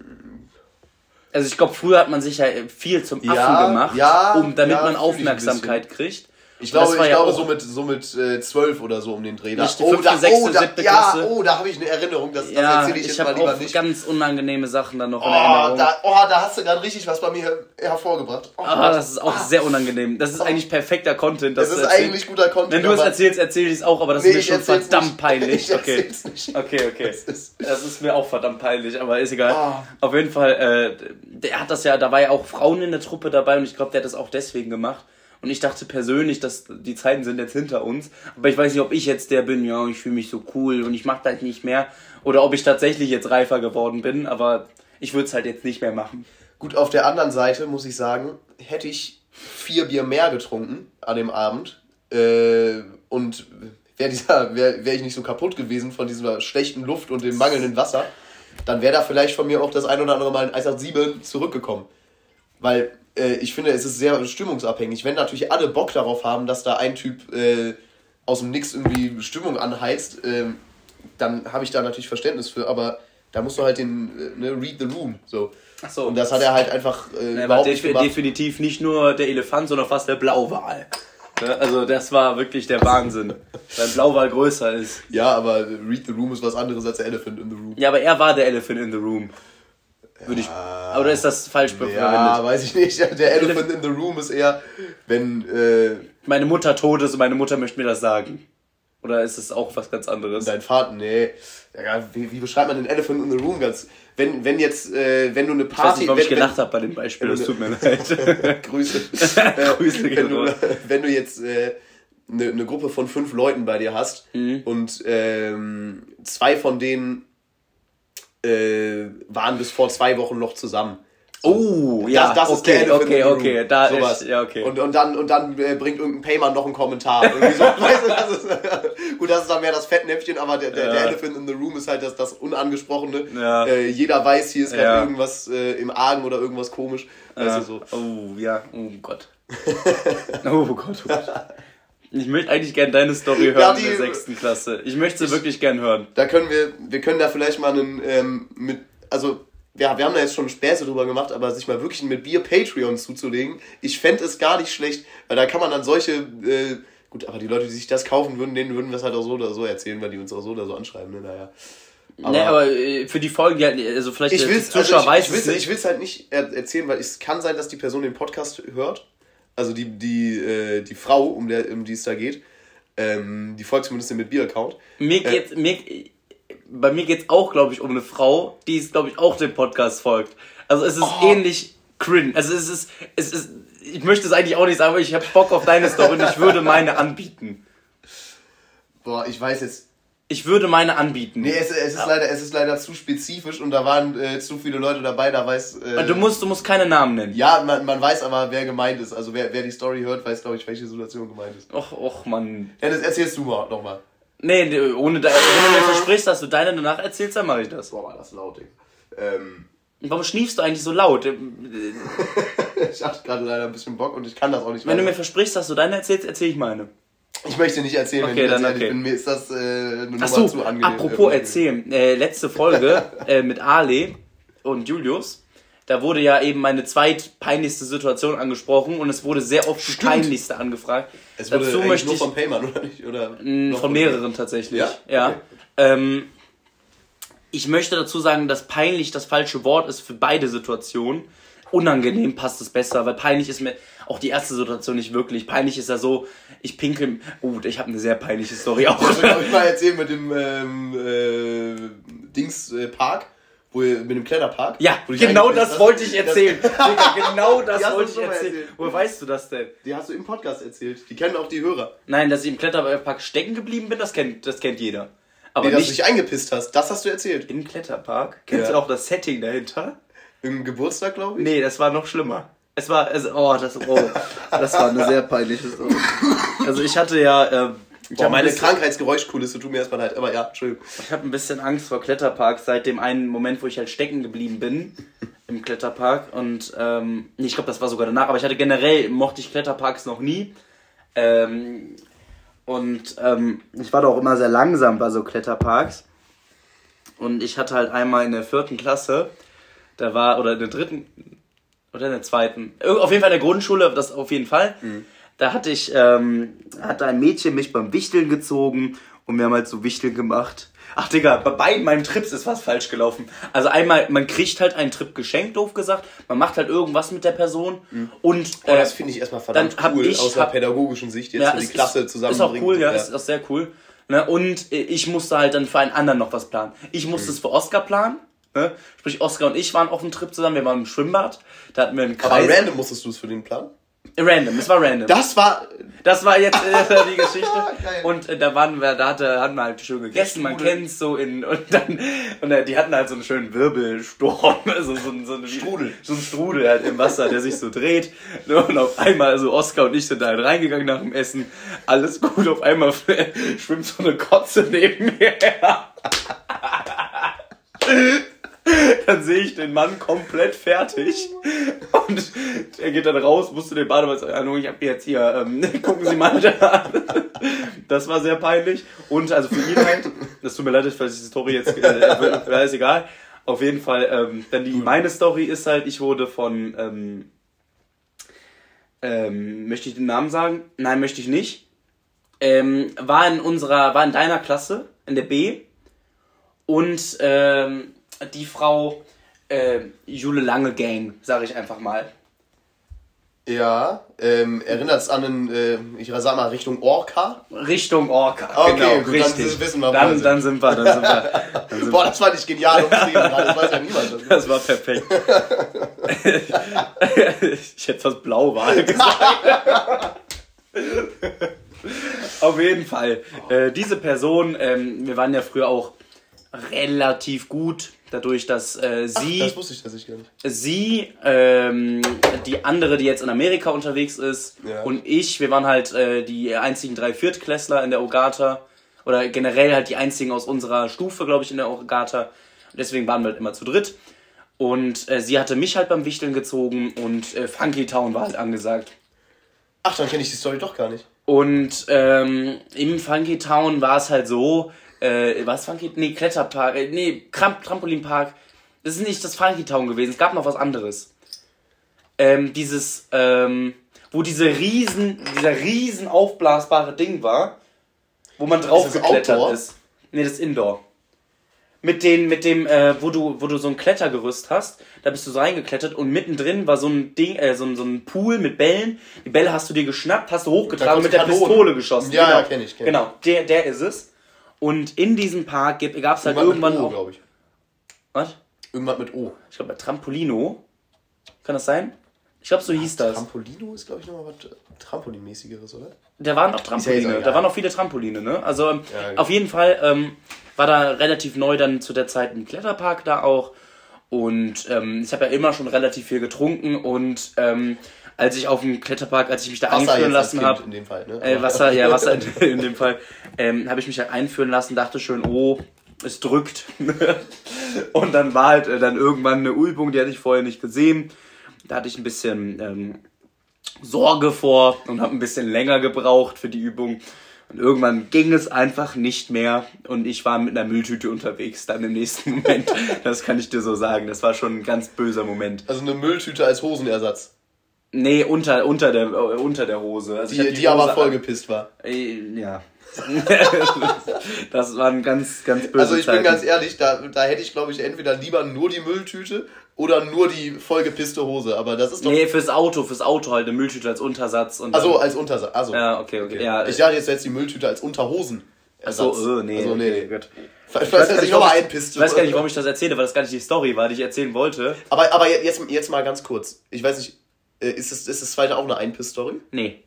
Also ich glaube, früher hat man sich ja viel zum Affen ja, gemacht, ja, um, damit ja, man Aufmerksamkeit kriegt. Ich glaube, ich glaube so mit so mit äh, 12 oder so um den Dreh. Da, oh, da, oh, da, ja, oh, da habe ich eine Erinnerung, das, das ja, erzähle ich, ich jetzt mal lieber nicht. ganz unangenehme Sachen dann noch oh, in Erinnerung. Da, oh, da hast du gerade richtig was bei mir hervorgebracht. Oh, ah, das ist auch ah. sehr unangenehm. Das ist oh. eigentlich perfekter Content. Das, das ist eigentlich guter Content. Wenn du es erzählst, erzähle ich es auch, aber das nee, ist mir schon verdammt nicht. [laughs] peinlich. Ich okay. Nicht. okay, okay. Das ist, das ist, mir auch verdammt peinlich, aber ist egal. Oh. Auf jeden Fall, äh, der hat das ja, da war ja auch Frauen in der Truppe dabei und ich glaube, der hat das auch deswegen gemacht und ich dachte persönlich, dass die Zeiten sind jetzt hinter uns. Aber ich weiß nicht, ob ich jetzt der bin, ja, ich fühle mich so cool und ich mache das nicht mehr. Oder ob ich tatsächlich jetzt reifer geworden bin. Aber ich würde es halt jetzt nicht mehr machen. Gut, auf der anderen Seite muss ich sagen, hätte ich vier Bier mehr getrunken an dem Abend äh, und wäre wär, wär ich nicht so kaputt gewesen von dieser schlechten Luft und dem mangelnden Wasser, dann wäre da vielleicht von mir auch das ein oder andere Mal ein 187 zurückgekommen. Weil äh, ich finde, es ist sehr stimmungsabhängig. Wenn natürlich alle Bock darauf haben, dass da ein Typ äh, aus dem Nix irgendwie Stimmung anheizt, äh, dann habe ich da natürlich Verständnis für, aber da musst du halt den, äh, ne, read the room, so. Ach so. Und das hat er halt einfach äh, ja, überhaupt nicht gemacht. definitiv nicht nur der Elefant, sondern fast der Blauwal. Ne, also das war wirklich der Wahnsinn, weil Blauwal größer ist. Ja, aber Read the Room ist was anderes als der Elephant in the Room. Ja, aber er war der Elephant in the Room. Würde ich. Oder ist das falsch verwendet? Ja, weiß ich nicht. [laughs] Der Elephant in the Room ist eher, wenn. Äh, meine Mutter tot ist und meine Mutter möchte mir das sagen. Oder ist es auch was ganz anderes? Dein Vater, nee. Ja, wie, wie, beschreibt man den Elephant in the Room ganz? Wenn, wenn jetzt, äh, wenn du eine Party. Ich weiß nicht, warum wenn, ich gelacht habe bei dem Beispiel, das tut mir leid. [laughs] Grüße. [laughs] Grüße wenn, du, wenn du jetzt äh, eine, eine Gruppe von fünf Leuten bei dir hast mhm. und ähm, zwei von denen äh, waren bis vor zwei Wochen noch zusammen. Oh, ja, das, das okay, ist der Elephant okay, okay, da Sowas. ist- ja, okay. Und, und dann, und dann äh, bringt irgendein Payman noch einen Kommentar. Irgendwie so, [laughs] weißt du, das ist, [laughs] gut, das ist dann mehr das Fettnäpfchen, aber der, der, der Ja. Elephant in the Room ist halt das, das Unangesprochene. Ja. Äh, jeder weiß, hier ist gerade Ja. irgendwas äh, im Argen oder irgendwas komisch. Weißt du, so. Oh, ja, oh Gott. [laughs] oh Gott, oh Gott. Ich möchte eigentlich gerne deine Story hören Ja, in die- der sechsten Klasse. Ich möchte sie wirklich gern hören. Da können wir, wir können da vielleicht mal einen, ähm, mit, also, ja, wir haben da jetzt schon Späße drüber gemacht, aber sich mal wirklich mit Bier Patreon zuzulegen, ich fände es gar nicht schlecht, weil da kann man dann solche, äh, gut, aber die Leute, die sich das kaufen würden, denen würden wir es halt auch so oder so erzählen, weil die uns auch so oder so anschreiben, ne, naja. Aber, nee, aber äh, für die Folgen, halt- also vielleicht Ich der will's, Zuschauer also ich, weiß ich will's, es nicht. ich will's halt nicht er erzählen, weil es kann sein, dass die Person den Podcast hört. Also die, die, äh, die Frau, um, der, um die es da geht. Ähm, die folgt zumindest mit Bier-Account. Mir geht's, mir, bei mir geht's auch, glaube ich, um eine Frau, die es, glaube ich, auch dem Podcast folgt. Also es ist Oh. ähnlich cringe. Also es ist, es ist, ich möchte es eigentlich auch nicht sagen, aber ich habe Bock auf deine Story und ich würde meine anbieten. Boah, ich weiß jetzt. Ich würde meine anbieten. Nee, es, es, ist leider, es ist leider zu spezifisch und da waren äh, zu viele Leute dabei, da weiß. Äh, Du musst, du musst keine Namen nennen. ja, man, man weiß aber, wer gemeint ist. Also wer, wer die Story hört, weiß, glaube ich, welche Situation gemeint ist. Och, och, Mann. Dennis, erzählst du mal nochmal. Nee, ohne de wenn du mir versprichst, dass du deine danach erzählst, dann mache ich das. Boah, war das laut, Ding. Ähm, Warum schniefst du eigentlich so laut? [laughs] ich hatte gerade leider ein bisschen Bock und ich kann das auch nicht Wenn du weiter. mir versprichst, dass du deine erzählst, erzähle ich meine. Ich möchte nicht erzählen, Okay, wenn ich dann okay. bin. Mir ist das äh, eine Nummer Achso, zu angenehm. apropos Äh, erzählen. Äh, letzte Folge [laughs] äh, mit Ale und Julius. Da wurde ja eben meine zweitpeinlichste Situation angesprochen und es wurde sehr oft die Stimmt. peinlichste angefragt. Es wurde Dazu möchte nur ich von Payman, oder nicht? Oder mh, noch von mehreren tatsächlich. Ja? ja. Okay. Ähm, ich möchte dazu sagen, dass peinlich das falsche Wort ist für beide Situationen. Unangenehm passt es besser, weil peinlich ist mir auch die erste Situation nicht wirklich. Peinlich ist ja so, ich pinkel. Oh, ich habe eine sehr peinliche Story auch. Das will ich mal erzählen mit dem ähm, äh, Dings äh, Park, wo mit dem Kletterpark. Ja, genau das hast. wollte ich erzählen. [laughs] Digga, genau das wollte ich erzählen. erzählt. Woher weißt du das denn? Die hast du im Podcast erzählt. Die kennen auch die Hörer. Nein, dass ich im Kletterpark stecken geblieben bin, das kennt, das kennt jeder. Aber Nee, dass du nicht dich eingepisst hast. Das hast du erzählt. im Kletterpark. Kennst Ja. du auch das Setting dahinter? Im Geburtstag, glaube ich. Nee, das war noch schlimmer. Es war, also, oh, das, oh, das war eine sehr peinliche Story. Also ich hatte ja, ähm, ich Boah, habe meine ein, bisschen- Krankheitsgeräuschkulisse tut mir erstmal leid. Aber ja, Entschuldigung. ich hab ein bisschen Angst vor Kletterparks seit dem einen Moment, wo ich halt stecken geblieben bin im Kletterpark. Und ähm, nee, ich glaube, das war sogar danach. Aber ich hatte generell, mochte ich Kletterparks noch nie. Ähm, und ähm, ich war da auch immer sehr langsam bei so Kletterparks. Und ich hatte halt einmal in der vierten Klasse, da war, oder in der dritten, oder in der zweiten, auf jeden Fall in der Grundschule, das auf jeden Fall. Da hatte ich, ähm, hatte ein Mädchen mich beim Wichteln gezogen und wir haben halt so Wichteln gemacht. Ach Digga, bei beiden meinen Trips ist was falsch gelaufen. Also einmal, man kriegt halt einen Trip geschenkt, doof gesagt. Man macht halt irgendwas mit der Person und Oh, äh, das finde ich erstmal verdammt dann cool ich- aus hab- pädagogischen Sicht jetzt ja, die es Klasse ist, zusammenbringen. Ist auch cool, ja, ist auch sehr cool. Ne? Und äh, ich musste halt dann für einen anderen noch was planen. Ich musste Mhm. es für Oscar planen. Ne? Sprich, Oscar und ich waren auf dem Trip zusammen, wir waren im Schwimmbad. Da hatten wir einen Aber Kreis. random musstest du es für den Plan? Random, es war random. Das war. Das war jetzt äh, die [laughs] Geschichte. Und äh, da waren wir, da hatte, hatten wir halt schön gegessen, man kennt's so in und dann und äh, die hatten halt so einen schönen Wirbelsturm, also [laughs] so, ein- so einen Strudel. so ein Strudel halt im Wasser, der sich so dreht. Ne, Und auf einmal, also Oskar und ich sind da halt reingegangen nach dem Essen, alles gut, auf einmal [laughs] schwimmt so eine Kotze neben mir her. [laughs] Dann sehe ich den Mann komplett fertig und er geht dann raus, musste den Bademann sagen, ich habe jetzt hier, ähm, [laughs] gucken Sie mal da. Das war sehr peinlich und also für ihn halt, das tut mir leid, falls ich die Story jetzt, äh, ist egal. Auf jeden Fall, ähm, dann die, meine Story ist halt, ich wurde von, ähm, ähm, möchte ich den Namen sagen? Nein, möchte ich nicht. Ähm, war in unserer, war in deiner Klasse, in der B. Und ähm, die Frau äh, Jule Lange Gang, sage ich einfach mal. Ja, ähm, erinnert es an einen, äh, ich sag mal, Richtung Orca? Richtung Orca. Okay, genau, gut, dann richtig. wissen wir, dann, sind. dann sind wir, dann sind wir. [laughs] Dann sind Boah, das fand ich genial umschrieben, gerade, das weiß ja niemand. Das [laughs] Das war perfekt. [laughs] ich hätte fast Blauwal gesagt. Auf jeden Fall. Äh, diese Person, ähm, wir waren ja früher auch relativ gut Dadurch, dass äh, sie. Ach, das wusste ich tatsächlich gar nicht. Sie, ähm, die andere, die jetzt in Amerika unterwegs ist, Ja. und ich, wir waren halt äh, die einzigen drei Viertklässler in der Ogata. Oder generell halt die einzigen aus unserer Stufe, glaube ich, in der Ogata. Deswegen waren wir halt immer zu dritt. Und äh, sie hatte mich halt beim Wichteln gezogen und äh, Funky Town war halt angesagt. Ach, dann kenne ich die Story doch gar nicht. Und ähm, im Funky Town war es halt so, äh, was Funky? Nee, Kletterpark, äh, nee, Kramp Trampolinpark. Das ist nicht das Funky Town gewesen, es gab noch was anderes. Ähm, dieses, ähm, wo diese riesen, dieser riesen aufblasbare Ding war, wo man drauf Ist. Nee, das ist Indoor. Mit den, mit dem, äh, wo du, wo du so ein Klettergerüst hast, da bist du so reingeklettert und mittendrin war so ein Ding, äh, so ein, so ein Pool mit Bällen. Die Bälle hast du dir geschnappt, hast du hochgetragen und mit der. Pistole geschossen. Ja, genau. ja, kenn ich, kenn ich. Genau, der, der ist es. Und in diesem Park gab es halt Irgendwann irgendwann mit O, auch. glaube ich. Was? Irgendwas mit O. Ich glaube Trampolino. Kann das sein? Ich glaube, so hieß das. Trampolino ist, glaube ich, nochmal was äh, Trampolinmäßigeres, oder? Da waren auch Trampoline. da waren auch viele Trampoline, ne? Also ähm, Ja, gut. auf jeden Fall ähm, war da relativ neu dann zu der Zeit ein Kletterpark da auch. Und ähm, ich habe ja immer schon relativ viel getrunken und ähm, als ich auf dem Kletterpark, als ich mich da Wasser einführen lassen habe, in dem Fall, ne? äh, Wasser, ja, Wasser in, [laughs] in dem Fall, ähm, habe ich mich halt einführen lassen, dachte schön, oh, es drückt. [laughs] und dann war halt äh, dann irgendwann eine Übung, die hatte ich vorher nicht gesehen. Da hatte ich ein bisschen ähm, Sorge vor und habe ein bisschen länger gebraucht für die Übung. Und irgendwann ging es einfach nicht mehr und ich war mit einer Mülltüte unterwegs dann im nächsten [laughs] Moment. Das kann ich dir so sagen. Das war schon ein ganz böser Moment. Also eine Mülltüte als Hosenersatz. Nee, unter, unter, der, äh, unter der Hose. Also Die, die, aber Hose vollgepisst war. Äh, Ja. [laughs] das waren ganz, ganz böse Also ich bin Zeiten. ganz ehrlich, da, da hätte ich, glaube ich, entweder lieber nur die Mülltüte oder nur die vollgepisste Hose. Aber das ist doch. Nee, fürs Auto, fürs Auto halt eine Mülltüte als Untersatz. Und Also als Untersatz. Also. Ja, okay, okay. Ja, Ich dachte jetzt jetzt die Mülltüte als Unterhosen. so, äh, nee, Also, nee, okay, nee. gut. Ich weiß, gar sich nicht, warum ich weiß gar nicht, warum ich das erzähle, weil das gar nicht die Story war, die ich erzählen wollte. Aber, aber jetzt, jetzt mal ganz kurz. Ich weiß nicht, äh, ist es, ist das zweite auch eine Einpiss-Story? Nee.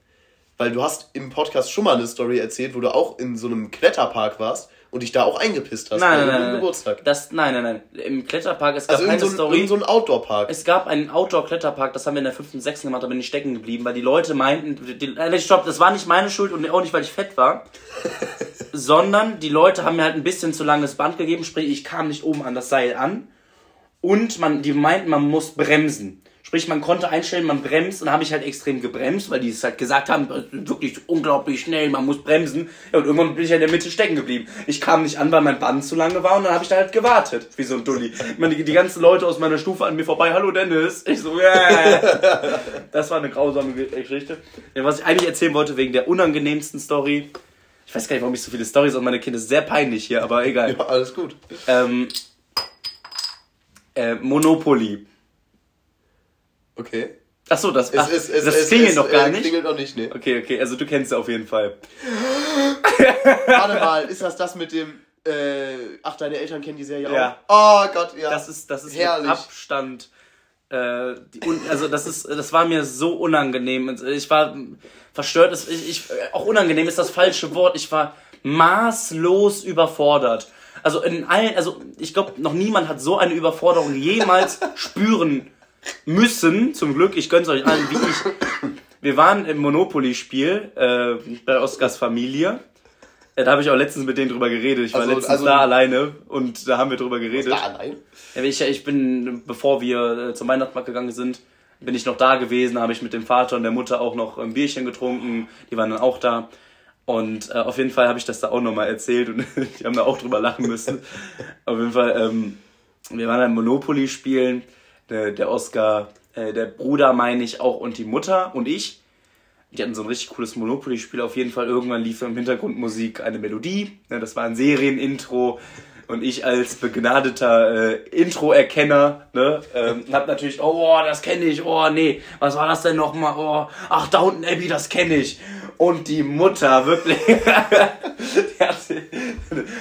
Weil du hast im Podcast schon mal eine Story erzählt, wo du auch in so einem Kletterpark warst und dich da auch eingepisst hast. Nein, bei nein, nein. Geburtstag. Das, nein, nein, nein. Im Kletterpark, es gab Also keine in so, ein, Story. so ein Outdoor-Park. Es gab einen Outdoor-Kletterpark, das haben wir in der 5. und 6. gemacht, da bin ich stecken geblieben, weil die Leute meinten, die, äh, stopp, das war nicht meine Schuld und auch nicht, weil ich fett war, [laughs] sondern die Leute haben mir halt ein bisschen zu langes Band gegeben, sprich, ich kam nicht oben an das Seil an und man, die meinten, man muss bremsen. Sprich, man konnte einstellen, man bremst und dann habe ich halt extrem gebremst, weil die es halt gesagt haben, wirklich unglaublich schnell, man muss bremsen. Ja, und irgendwann bin ich ja in der Mitte stecken geblieben. Ich kam nicht an, weil mein Band zu lange war und dann habe ich da halt gewartet, wie so ein Dulli. Ich meine, die, die ganzen Leute aus meiner Stufe an mir vorbei, hallo Dennis. Ich so, yeah. Das war eine grausame Geschichte. Ja, was ich eigentlich erzählen wollte, wegen der unangenehmsten Story. Ich weiß gar nicht, warum ich so viele Stories aus meiner Kinder. Sehr peinlich hier, aber egal. Ja, alles gut. Ähm, äh, Monopoly. Okay. Achso, das, Es, ach, es, es, das es, klingelt es, noch gar äh, nicht. klingelt noch nicht, ne. Okay, okay, also du kennst es auf jeden Fall. [laughs] Warte mal, ist das das mit dem, äh, ach, deine Eltern kennen die Serie Ja. auch? Oh Gott, ja. Das ist, das ist Herrlich. Abstand. Äh, die, also das ist, das war mir so unangenehm. Ich war verstört. ist- Ich, ich, auch unangenehm ist das falsche Wort. Ich war maßlos überfordert. Also in allen, also ich glaube, noch niemand hat so eine Überforderung jemals [laughs] spüren müssen. Zum Glück, ich gönn's euch allen, wie ich. Wir waren im Monopoly-Spiel äh, bei Oskars Familie. Äh, Da habe ich auch letztens mit denen drüber geredet. Ich war Also- letztens also- da alleine und da haben wir drüber geredet. da allein? Ja, ich, ich bin, bevor wir äh, zum Weihnachtsmarkt gegangen sind, bin ich noch da gewesen, habe ich mit dem Vater und der Mutter auch noch ein Bierchen getrunken, die waren dann auch da. Und äh, auf jeden Fall habe ich das da auch nochmal erzählt und [laughs] die haben da auch drüber lachen müssen. auf jeden Fall, ähm, wir waren dann Monopoly spielen, der, der Oscar, äh, der Bruder meine ich auch und die Mutter und ich. Die hatten so ein richtig cooles Monopoly-Spiel. Auf jeden Fall irgendwann lief im Hintergrund Musik eine Melodie. Ne, Das war ein Serienintro. Und ich als begnadeter äh, Intro-Erkenner ne, ähm, hab natürlich, oh, das kenne ich, oh, nee, was war das denn nochmal? Oh, ach, Downton Abbey, das kenne ich. Und die Mutter, wirklich. [laughs] die hat,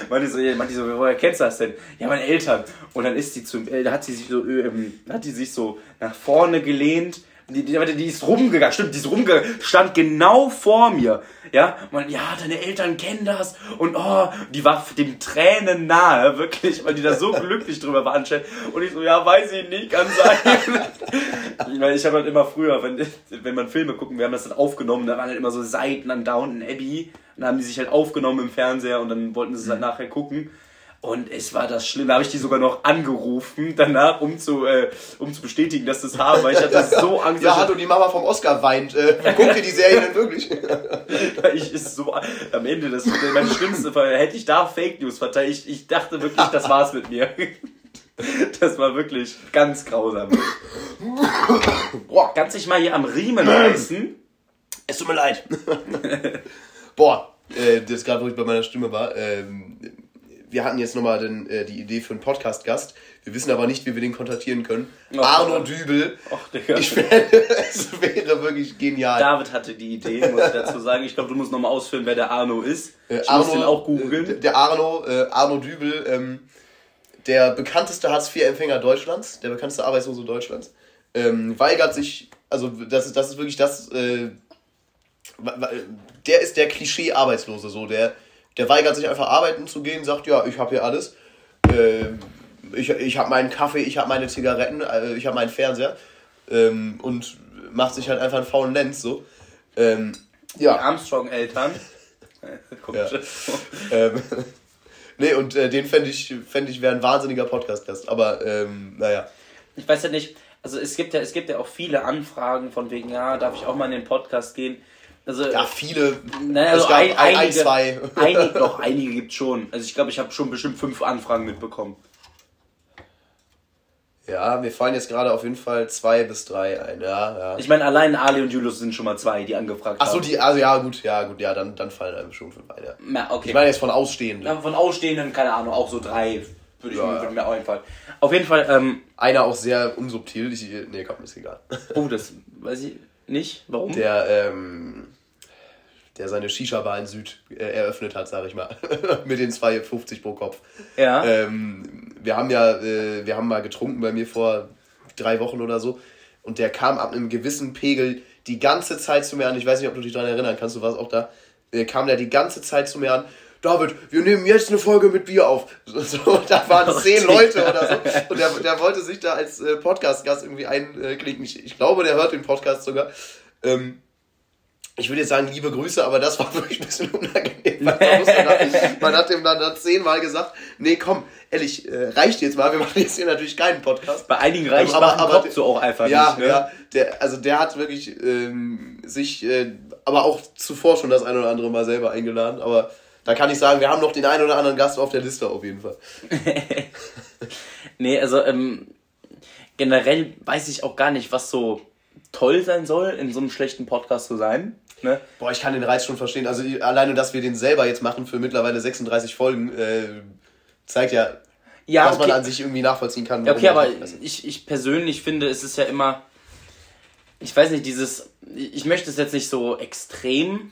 meinte so, meinte so, woher kennst du das denn? Ja, meine Eltern. Und dann ist sie zu, äh, hat sie sich so, ähm, hat die sich so nach vorne gelehnt, die, die, ist rumgegangen, stimmt, die ist rumgegangen, stand genau vor mir. Ja, und ja, deine Eltern kennen das. Und oh, die war dem Tränen nahe, wirklich, weil die da so [laughs] glücklich drüber waren. Und ich so, ja, weiß ich nicht, kann sein. [laughs] ich meine, ich habe halt immer früher, wenn, wenn man Filme gucken, wir haben das dann aufgenommen, da waren halt immer so Seiten an Downton Abbey. Und dann haben die sich halt aufgenommen im Fernseher und dann wollten sie es halt nachher gucken. Und es war das schlimm. Da habe ich die sogar noch angerufen danach, um zu, äh, um zu bestätigen, dass das haben, weil ich hatte so [laughs] Angst. ja, hat und die Mama vom Oscar weint. Äh, guckt ihr die Serie denn wirklich? [laughs] ich ist so am Ende das mein schlimmste Fall. Hätte ich da Fake News verteilt, ich, ich dachte wirklich, das war's mit mir. [laughs] Das war wirklich ganz grausam. Boah, kannst dich mal hier am Riemen reißen? Es tut mir leid. Boah, äh, das gerade, wo ich bei meiner Stimme war, ähm, wir hatten jetzt nochmal den, äh, die Idee für einen Podcast-Gast. Wir wissen aber nicht, wie wir den kontaktieren können. Oh, Arno Dübel. Ach, Digga. Ich werde, [laughs] es wäre wirklich genial. David hatte die Idee, muss ich dazu sagen. Ich glaube, du musst nochmal ausführen, wer der Arno ist. Äh, ich Arno, muss den auch googeln. Äh, der Arno, äh, Arno Dübel, ähm, der bekannteste Hartz-IV-Empfänger Deutschlands, der bekannteste Arbeitslose Deutschlands, ähm, weigert sich, also das ist, das ist wirklich das, äh, der ist der Klischee-Arbeitslose, so, der der weigert sich einfach arbeiten zu gehen, sagt, ja, ich habe hier alles. Äh, ich ich habe meinen Kaffee, ich habe meine Zigaretten, äh, ich habe meinen Fernseher. Ähm, und macht sich halt einfach einen faulen Lenz so. Ähm, ja. Die Armstrong-Eltern. [laughs] ja. ähm, [laughs] nee, und äh, den fände ich, fänd ich wäre ein wahnsinniger Podcast-Gast. Aber ähm, naja. Ich weiß ja nicht, also es gibt ja, es gibt ja auch viele Anfragen von wegen, ja, darf ich auch mal in den Podcast gehen? Also, ja, viele. Naja, also es gab ein, einige, ein, zwei. [laughs] Einige, doch, einige gibt es schon. Also ich glaube, ich habe schon bestimmt fünf Anfragen mitbekommen. Ja, mir fallen jetzt gerade auf jeden Fall zwei bis drei ein. Ja, ja. Ich meine, allein Ali und Julius sind schon mal zwei, die angefragt Ach so, haben. Achso, die, also ja, gut, ja, gut, ja, dann, dann fallen einem schon fünf ein. Ja. Na, okay. Ich meine jetzt von Ausstehenden. Ja, von Ausstehenden, keine Ahnung, auch so drei würde ich ja, würde mir auch einfallen. Auf jeden Fall. Ähm, Einer auch sehr unsubtil. Ich, nee, komm, ist egal. Oh, das weiß ich nicht. Warum? Der, ähm, der seine Shisha-Bar in Süd äh, eröffnet hat, sage ich mal, [laughs] mit den 2,50 pro Kopf. Ja. Ähm, wir haben ja, äh, wir haben mal getrunken bei mir vor drei Wochen oder so und der kam ab einem gewissen Pegel die ganze Zeit zu mir an. Ich weiß nicht, ob du dich daran erinnern kannst, du warst auch da. Äh, kam der die ganze Zeit zu mir an. David, wir nehmen jetzt eine Folge mit Bier auf. [laughs] So, so da waren zehn Leute oder so. Und der, der wollte sich da als äh, Podcast-Gast irgendwie einklicken. Ich, ich glaube, der hört den Podcast sogar. Ähm, ich würde jetzt sagen, liebe Grüße, aber das war [laughs] wirklich ein bisschen unangenehm. [laughs] man hat ihm dann, dann zehnmal gesagt, nee, komm, ehrlich, äh, reicht jetzt mal, wir machen jetzt hier natürlich keinen Podcast. Bei einigen reicht ähm, aber, aber so auch einfach ja, nicht. Ne? Ja, der, also der hat wirklich ähm, sich, äh, aber auch zuvor schon das ein oder andere Mal selber eingeladen, aber da kann ich sagen, wir haben noch den einen oder anderen Gast auf der Liste auf jeden Fall. [laughs] nee, also ähm, generell weiß ich auch gar nicht, was so toll sein soll, in so einem schlechten Podcast zu sein. Ne? Boah, ich kann den Reiz schon verstehen. Also alleine, dass wir den selber jetzt machen für mittlerweile 36 Folgen, äh, zeigt ja, ja dass okay. man an sich irgendwie nachvollziehen kann. Ja, okay, aber ich, ich persönlich finde, es ist ja immer, ich weiß nicht, dieses, ich möchte es jetzt nicht so extrem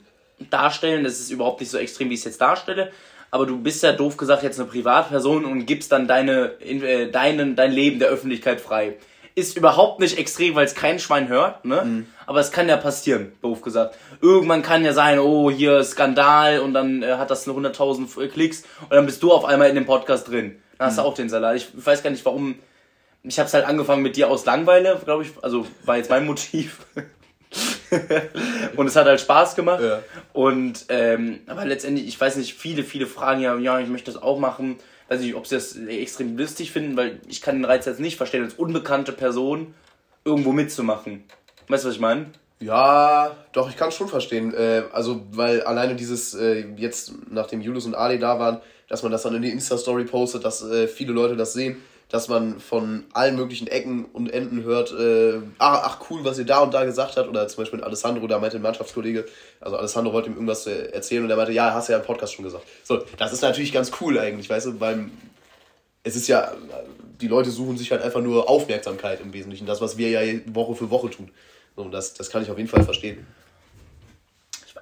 darstellen, das ist überhaupt nicht so extrem, wie ich es jetzt darstelle, aber du bist ja doof gesagt jetzt eine Privatperson und gibst dann deine, äh, deinen, dein Leben der Öffentlichkeit frei ist überhaupt nicht extrem, weil es kein Schwein hört, ne? Mhm. Aber es kann ja passieren, doof gesagt. Irgendwann kann ja sein, oh, hier Skandal und dann äh, hat das 100.000 äh, Klicks und dann bist du auf einmal in dem Podcast drin. Dann hast mhm. du auch den Salat. Ich weiß gar nicht, warum. Ich habe es halt angefangen mit dir aus Langweile, glaube ich. Also war jetzt mein Motiv. [laughs] und es hat halt Spaß gemacht. Ja. Und ähm, aber letztendlich, ich weiß nicht, viele, viele fragen ja, ja, ich möchte das auch machen weiß nicht, ob sie das extrem lustig finden, weil ich kann den Reiz jetzt nicht verstehen, als unbekannte Person irgendwo mitzumachen. Weißt du, was ich meine? Ja, doch, ich kann es schon verstehen. Äh, also, weil alleine dieses, äh, jetzt nachdem Julius und Ali da waren, dass man das dann in die Insta-Story postet, dass äh, viele Leute das sehen dass man von allen möglichen Ecken und Enden hört, äh, ach, ach cool, was ihr da und da gesagt habt. Oder zum Beispiel Alessandro, da meinte ein Mannschaftskollege, also Alessandro wollte ihm irgendwas erzählen und er meinte, ja, hast du ja im Podcast schon gesagt. So, das ist natürlich ganz cool eigentlich, weißt du, weil es ist ja, die Leute suchen sich halt einfach nur Aufmerksamkeit im Wesentlichen, das, was wir ja Woche für Woche tun. So, das, das kann ich auf jeden Fall verstehen.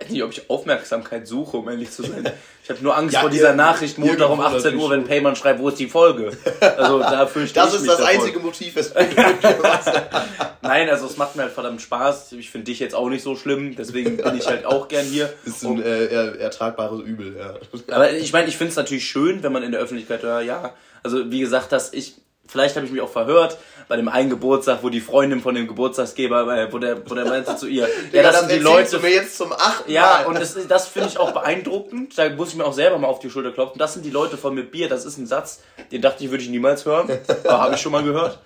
Nicht, ob ich Aufmerksamkeit suche, um ehrlich zu sein. Ich habe nur Angst ja, vor dieser Nachricht Montag um 18 Uhr, wenn Payman schreibt, wo ist die Folge. Also da fürchte Das ist das davon. einzige Motiv, weswegen [laughs] Nein, also es macht mir halt verdammt Spaß. Ich finde dich jetzt auch nicht so schlimm, deswegen bin ich halt auch gern hier. Ist ein äh, ertragbares Übel, ja. Aber ich meine, ich finde es natürlich schön, wenn man in der Öffentlichkeit, ja, ja. Also wie gesagt, dass ich vielleicht habe ich mich auch verhört bei dem einen Geburtstag, wo die Freundin von dem Geburtstagsgeber, äh, wo der, wo der meinte zu ihr, [laughs] ja, das, sind die Leute. Mir jetzt zum achten Ja, und das, das finde ich auch beeindruckend. Da muss ich mir auch selber mal auf die Schulter klopfen. Das sind die Leute von mit Bier. Das ist ein Satz, den dachte ich, würde ich niemals hören. Aber habe ich schon mal gehört.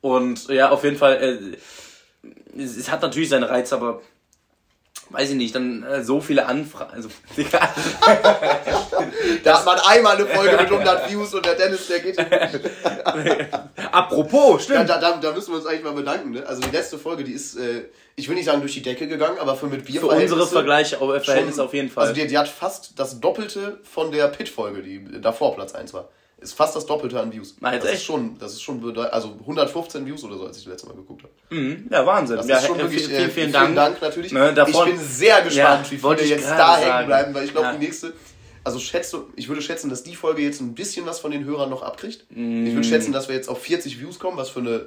Und ja, auf jeden Fall, äh, es hat natürlich seinen Reiz, aber weiß ich nicht, dann äh, so viele Anfragen. Also, [laughs] da hat man einmal eine Folge mit 100 Views und der Dennis, der geht. [laughs] Apropos, stimmt. Da, da, da, müssen wir uns eigentlich mal bedanken. Ne? Also die letzte Folge, die ist, äh, ich will nicht sagen durch die Decke gegangen, aber für mit Bier Für unsere Vergleiche, äh, Verhältnisse auf jeden Fall. Also die, die hat fast das Doppelte von der Pit-Folge, die davor Platz 1 war. Ist fast das Doppelte an Views. Na, jetzt das echt? ist schon, das ist schon, also 115 Views oder so, als ich das letzte Mal geguckt habe. Mhm, ja, Wahnsinn. Das ja, ist schon wirklich, vielen, vielen, vielen Dank. Dank natürlich. Ne, davon, ich bin sehr gespannt, ja, wie viele jetzt da sagen. hängen bleiben, weil ich glaube, ja. die nächste, also schätze, ich würde schätzen, dass die Folge jetzt ein bisschen was von den Hörern noch abkriegt. Mm. Ich würde schätzen, dass wir jetzt auf 40 Views kommen, was für eine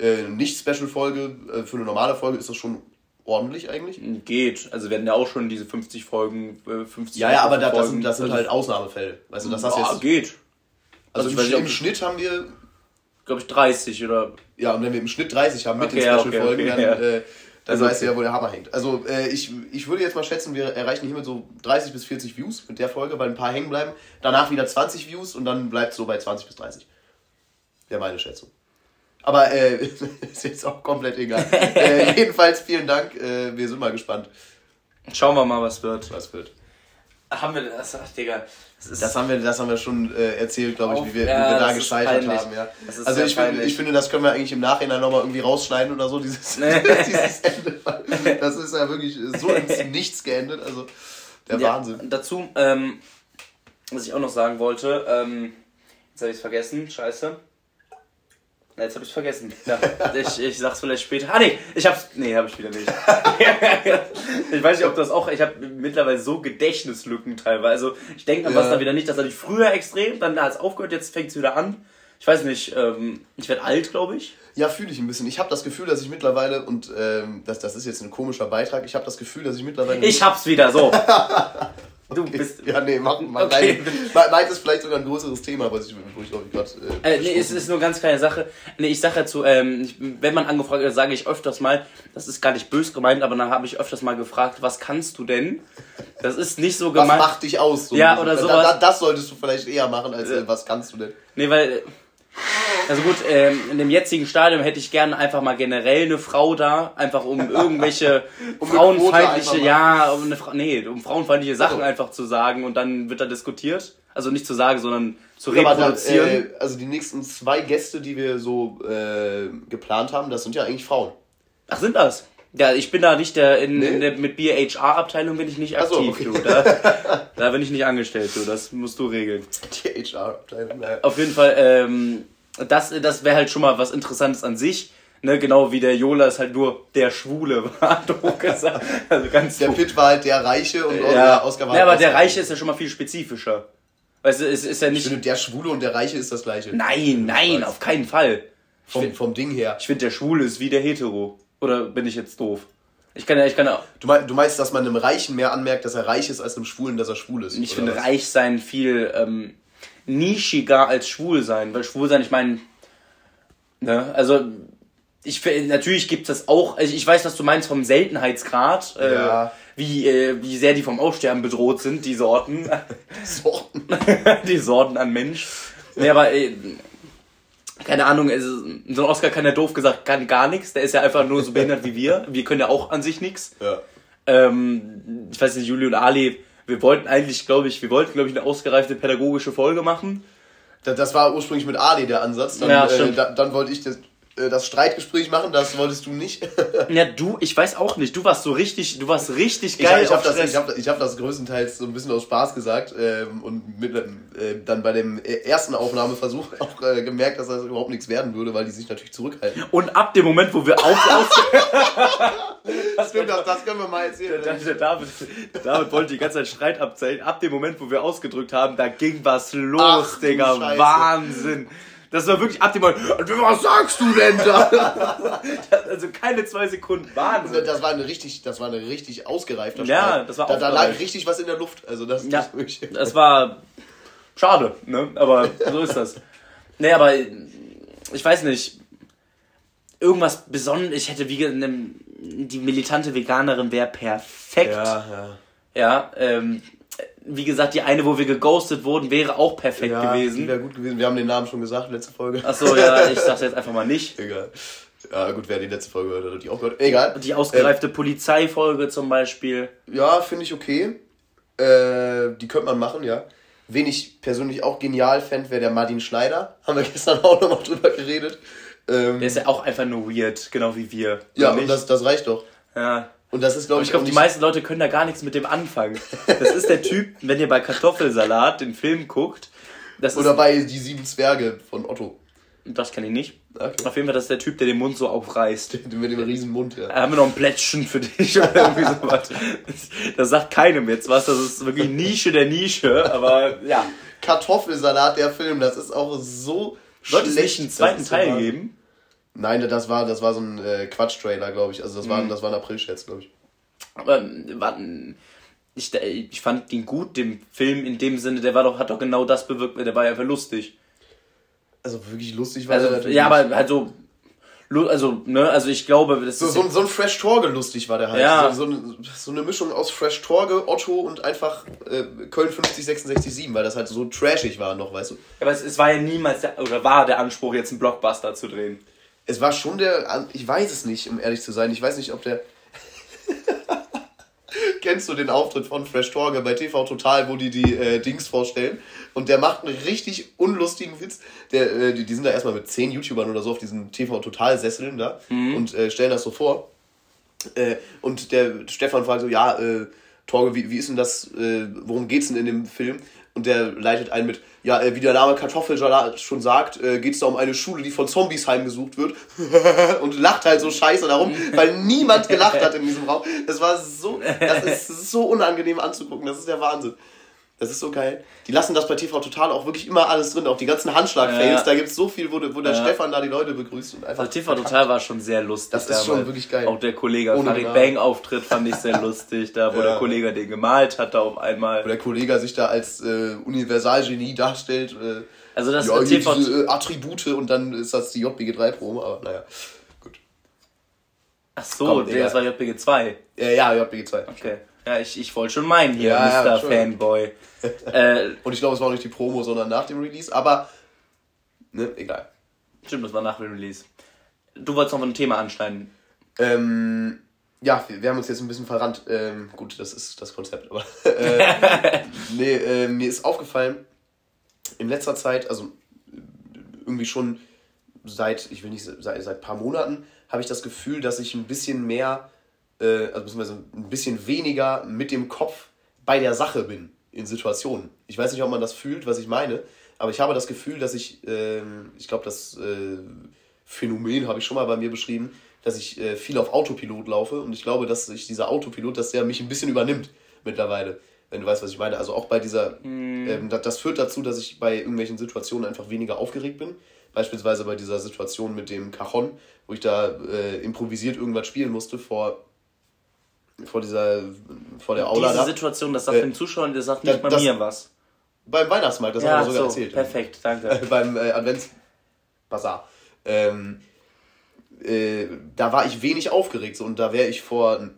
äh, Nicht-Special-Folge, äh, für eine normale Folge ist das schon ordentlich eigentlich. Geht. Also hatten ja auch schon diese 50 Folgen, äh, 50 Ja, ja, aber das, das, sind, das sind halt Ausnahmefälle. Weißt du, dass das jetzt. geht. Also, also im, im Schnitt haben wir. Glaube ich 30 oder. Ja, und wenn wir im Schnitt 30 haben mit okay, den Special-Folgen, okay, okay, dann. Ja. Äh, dann also weißt du ja, wo der Hammer hängt. Also äh, ich, ich würde jetzt mal schätzen, wir erreichen hiermit so 30 bis 40 Views mit der Folge, weil ein paar hängen bleiben. Danach wieder 20 Views und dann bleibt es so bei 20 bis 30. Wäre meine Schätzung. Aber äh, [laughs] ist jetzt auch komplett egal. [laughs] äh, jedenfalls vielen Dank. Äh, wir sind mal gespannt. Schauen wir mal, was wird. Was wird. Haben wir das? Ach, Digga. Das, das, haben wir, das haben wir schon äh, erzählt, glaube ich, wie wir, ja, wie wir da gescheitert haben. Ja. Also ich, find, ich finde, das können wir eigentlich im Nachhinein nochmal irgendwie rausschneiden oder so, dieses, [laughs] [laughs] dieses Ende. Das ist ja wirklich so ins [laughs] Nichts geendet. Also der ja, Wahnsinn. Dazu, ähm, was ich auch noch sagen wollte, ähm, jetzt habe ich es vergessen, scheiße. Jetzt habe ich vergessen. Ja, ich, ich sag's vielleicht später. Ah nee, ich hab's. Nee, habe ich wieder nicht. [laughs] ich weiß nicht, ob das auch. Ich habe mittlerweile so Gedächtnislücken teilweise. Also ich denke an ja. was da wieder nicht. Das hatte ich früher extrem, dann hat es aufgehört, jetzt fängt es wieder an. Ich weiß nicht, ähm, ich werde alt, glaube ich. Ja, fühle ich ein bisschen. Ich habe das Gefühl, dass ich mittlerweile, und ähm, das, das ist jetzt ein komischer Beitrag, ich habe das Gefühl, dass ich mittlerweile. Ich hab's wieder, so. [laughs] Du okay. bist. Ja, nee, mach mal okay. Dein, meint ist vielleicht sogar ein größeres Thema, was ich, wo ich glaube ich gerade. Äh, äh, nee, es ist nur eine ganz kleine Sache. Nee, ich sage dazu, ähm, ich, wenn man angefragt wird, sage ich öfters mal, das ist gar nicht bös gemeint, aber dann habe ich öfters mal gefragt, was kannst du denn? Das ist nicht so gemeint. Was macht dich aus? So ja, oder sowas. Da, das solltest du vielleicht eher machen, als äh, was kannst du denn? Nee, weil also gut, ähm, in dem jetzigen Stadium hätte ich gerne einfach mal generell eine Frau da, einfach um [laughs] irgendwelche um frauenfeindliche, ja, um eine Fra nee, um frauenfeindliche Sachen also. einfach zu sagen und dann wird da diskutiert. Also nicht zu sagen, sondern zu ja, reproduzieren. Da, äh, also die nächsten zwei Gäste, die wir so äh, geplant haben, das sind ja eigentlich Frauen. Ach, sind das? Ja, ich bin da nicht der, in, nee. in der mit Bier HR Abteilung bin ich nicht aktiv, so, okay. du. Da, [laughs] da bin ich nicht angestellt, du. Das musst du regeln. Die HR Abteilung. Naja. Auf jeden Fall, ähm, das, das wäre halt schon mal was Interessantes an sich. Ne, genau wie der Jola ist halt nur der Schwule [laughs] war, gesagt. Also ganz der Pitt war halt der Reiche und ja. der Oscar war Ja, aber der Reiche ist ja schon mal viel spezifischer. Weißt du, es ist ja nicht. Ich finde, der Schwule und der Reiche ist das gleiche. Nein, nein, auf keinen Fall. Vom, find, vom Ding her. Ich finde, der Schwule ist wie der Hetero. Oder bin ich jetzt doof? Ich kann ja, ich kann ja. Du, mein, du meinst, dass man einem Reichen mehr anmerkt, dass er reich ist, als einem Schwulen, dass er schwul ist? Ich finde reich sein viel ähm, nischiger als schwul sein, weil schwul sein, ich meine, ne, also ich natürlich gibt es das auch. Also ich weiß, was du meinst vom Seltenheitsgrad, äh, ja. äh, wie äh, wie sehr die vom Aussterben bedroht sind, [laughs] die Sorten. Die [laughs] Sorten. die Sorten an Mensch. Nee, aber äh, keine Ahnung, so ein Oscar kann ja doof gesagt kann gar nichts. Der ist ja einfach nur so behindert wie wir. Wir können ja auch an sich nichts. Ja. Ähm, ich weiß nicht, Juli und Ali, wir wollten eigentlich, glaube ich, wir wollten, glaube ich, eine ausgereifte pädagogische Folge machen. Das war ursprünglich mit Ali der Ansatz. Dann, ja, äh, dann, dann wollte ich das, das Streitgespräch machen, das wolltest du nicht. [laughs] ja, du, ich weiß auch nicht. Du warst so richtig, du warst richtig geil. Ich, ich habe das, ich hab, ich hab das größtenteils so ein bisschen aus Spaß gesagt ähm, und mit, äh, dann bei dem ersten Aufnahmeversuch [laughs] auch äh, gemerkt, dass das überhaupt nichts werden würde, weil die sich natürlich zurückhalten. Und ab dem Moment, wo wir auf, [laughs] das, Stimmt, das, das können wir mal erzählen. Der, David, David wollte die ganze Zeit Streit abzählen. Ab dem Moment, wo wir ausgedrückt haben, da ging was los, Ach, Digga. Wahnsinn. Das war wirklich ab dem Moment, was sagst du denn da? [laughs] also keine zwei Sekunden Wahnsinn. Das war eine richtig, das war eine richtig ausgereifte Ja, das war da, da lag richtig was in der Luft. Also das, ja, das, wirklich das war schade, ne? Aber so ist das. Nee, aber ich weiß nicht. Irgendwas Besonderes. Ich hätte wie eine, die militante Veganerin wäre perfekt. Ja, ja. Ja, ähm, wie gesagt, die eine, wo wir geghostet wurden, wäre auch perfekt ja, gewesen. Wäre gut gewesen. Wir haben den Namen schon gesagt, letzte Folge. Achso, ja, [laughs] ich sag's jetzt einfach mal nicht. Egal. Ja, gut, wer die letzte Folge gehört hat, die auch gehört. Egal. Die ausgereifte ähm, Polizeifolge zum Beispiel. Ja, finde ich okay. Äh, die könnte man machen, ja. Wen ich persönlich auch genial fände, wäre der Martin Schneider. Haben wir [laughs] gestern auch nochmal drüber geredet. Ähm, der ist ja auch einfach nur weird, genau wie wir. Ja, und das, das reicht doch. Ja. Und das ist, glaube ich, ich glaube, die meisten Leute können da gar nichts mit dem anfangen. Das ist der Typ, wenn ihr bei Kartoffelsalat den Film guckt. Oder bei Die Sieben Zwerge von Otto. Das kenne ich nicht. Okay. Auf jeden Fall, das ist der Typ, der den Mund so aufreißt. [laughs] mit dem riesen Mund, ja. Da haben wir noch ein Plättchen für dich oder irgendwie sowas. Das sagt keinem jetzt was. Das ist wirklich Nische der Nische, aber ja. Kartoffelsalat, der Film, das ist auch so Sollte es nicht einen zweiten Teil geben? Nein, das war, das war so ein äh, Quatsch-Trailer, glaube ich. Also das war, mhm. das war ein April-Scherz, glaube ich. Aber warten, ich, ich fand ihn gut, den Film in dem Sinne, der war doch, hat doch genau das bewirkt, der war ja einfach lustig. Also wirklich lustig war also, der natürlich. Ja, aber also also, ne, also ich glaube, das so, ist. So, so ein Fresh Torge lustig war der halt. Ja. So, so, eine, so eine Mischung aus Fresh Torge, Otto und einfach äh, Köln 50667, weil das halt so trashig war noch, weißt du. Ja, aber es, es war ja niemals der, oder war der Anspruch, jetzt einen Blockbuster zu drehen es war schon der, ich weiß es nicht, um ehrlich zu sein. Ich weiß nicht, ob der. [laughs] Kennst du den Auftritt von Fresh Torge bei TV Total, wo die die äh, Dings vorstellen? Und der macht einen richtig unlustigen Witz. Der, äh, die, die sind da erstmal mit zehn YouTubern oder so auf diesen TV Total Sesseln da mhm. und äh, stellen das so vor. Äh, und der Stefan fragt so, ja, äh, Torge, wie, wie ist denn das, äh, worum geht's denn in dem Film? Und der leitet einen mit, ja, äh, wie der Name Kartoffelsalat schon sagt, äh, geht es da um eine Schule, die von Zombies heimgesucht wird. [laughs] und lacht halt so scheiße darum, weil niemand gelacht hat in diesem Raum. Das war so, das ist so unangenehm anzugucken, das ist der Wahnsinn. Das ist so geil. Die lassen das bei TV Total auch wirklich immer alles drin, auch die ganzen Handschlag-Fails. Ja. Da gibt es so viel, wo, wo der ja. Stefan da die Leute begrüßt. Und einfach also TV Total war schon sehr lustig. Das ist schon wirklich geil. Auch der Kollege Farid Bang Auftritt fand ich sehr [laughs] lustig, da wo ja. der Kollege den gemalt hat, da auf einmal. Wo der Kollege sich da als äh, Universalgenie darstellt. Äh, also das ja, TV diese, äh, Attribute und dann ist das die JBG3 Promo, aber naja. Gut. Ach so, Komm, das war JBG 2. Ja, ja, JBG 2. Okay. Ja, ich, ich wollte schon meinen hier, ja, Mr. Fanboy. [laughs] äh, und ich glaube, es war auch nicht die Promo, sondern nach dem Release, aber ne, egal. Stimmt, das war nach dem Release. Du wolltest noch ein Thema anschneiden. Ähm, ja, wir, wir, haben uns jetzt ein bisschen verrannt. Ähm, gut, das ist das Konzept, aber [laughs] äh, [laughs] nee, äh, mir ist aufgefallen, in letzter Zeit, also irgendwie schon seit, ich will nicht, seit, seit ein paar Monaten, habe ich das Gefühl, dass ich ein bisschen mehr äh, also beziehungsweise ein bisschen weniger mit dem Kopf bei der Sache bin in Situationen. Ich weiß nicht, ob man das fühlt, was ich meine, aber ich habe das Gefühl, dass ich, äh, ich glaube, das äh, Phänomen habe ich schon mal bei mir beschrieben, dass ich äh, viel auf Autopilot laufe und ich glaube, dass sich dieser Autopilot, dass der mich ein bisschen übernimmt mittlerweile, wenn du weißt, was ich meine. Also auch bei dieser, mm. ähm, das, das führt dazu, dass ich bei irgendwelchen Situationen einfach weniger aufgeregt bin. Beispielsweise bei dieser Situation mit dem Cajon, wo ich da äh, improvisiert irgendwas spielen musste vor vor dieser, vor der Aula. Diese da. Situation, das sagt äh, dem Zuschauer, der sagt nicht bei mir was. Beim Weihnachtsmarkt, das ja, haben wir sogar so, erzählt. Perfekt, danke. [laughs] beim äh, Adventsbazar. Ähm, äh, da war ich wenig aufgeregt so, und da wäre ich vor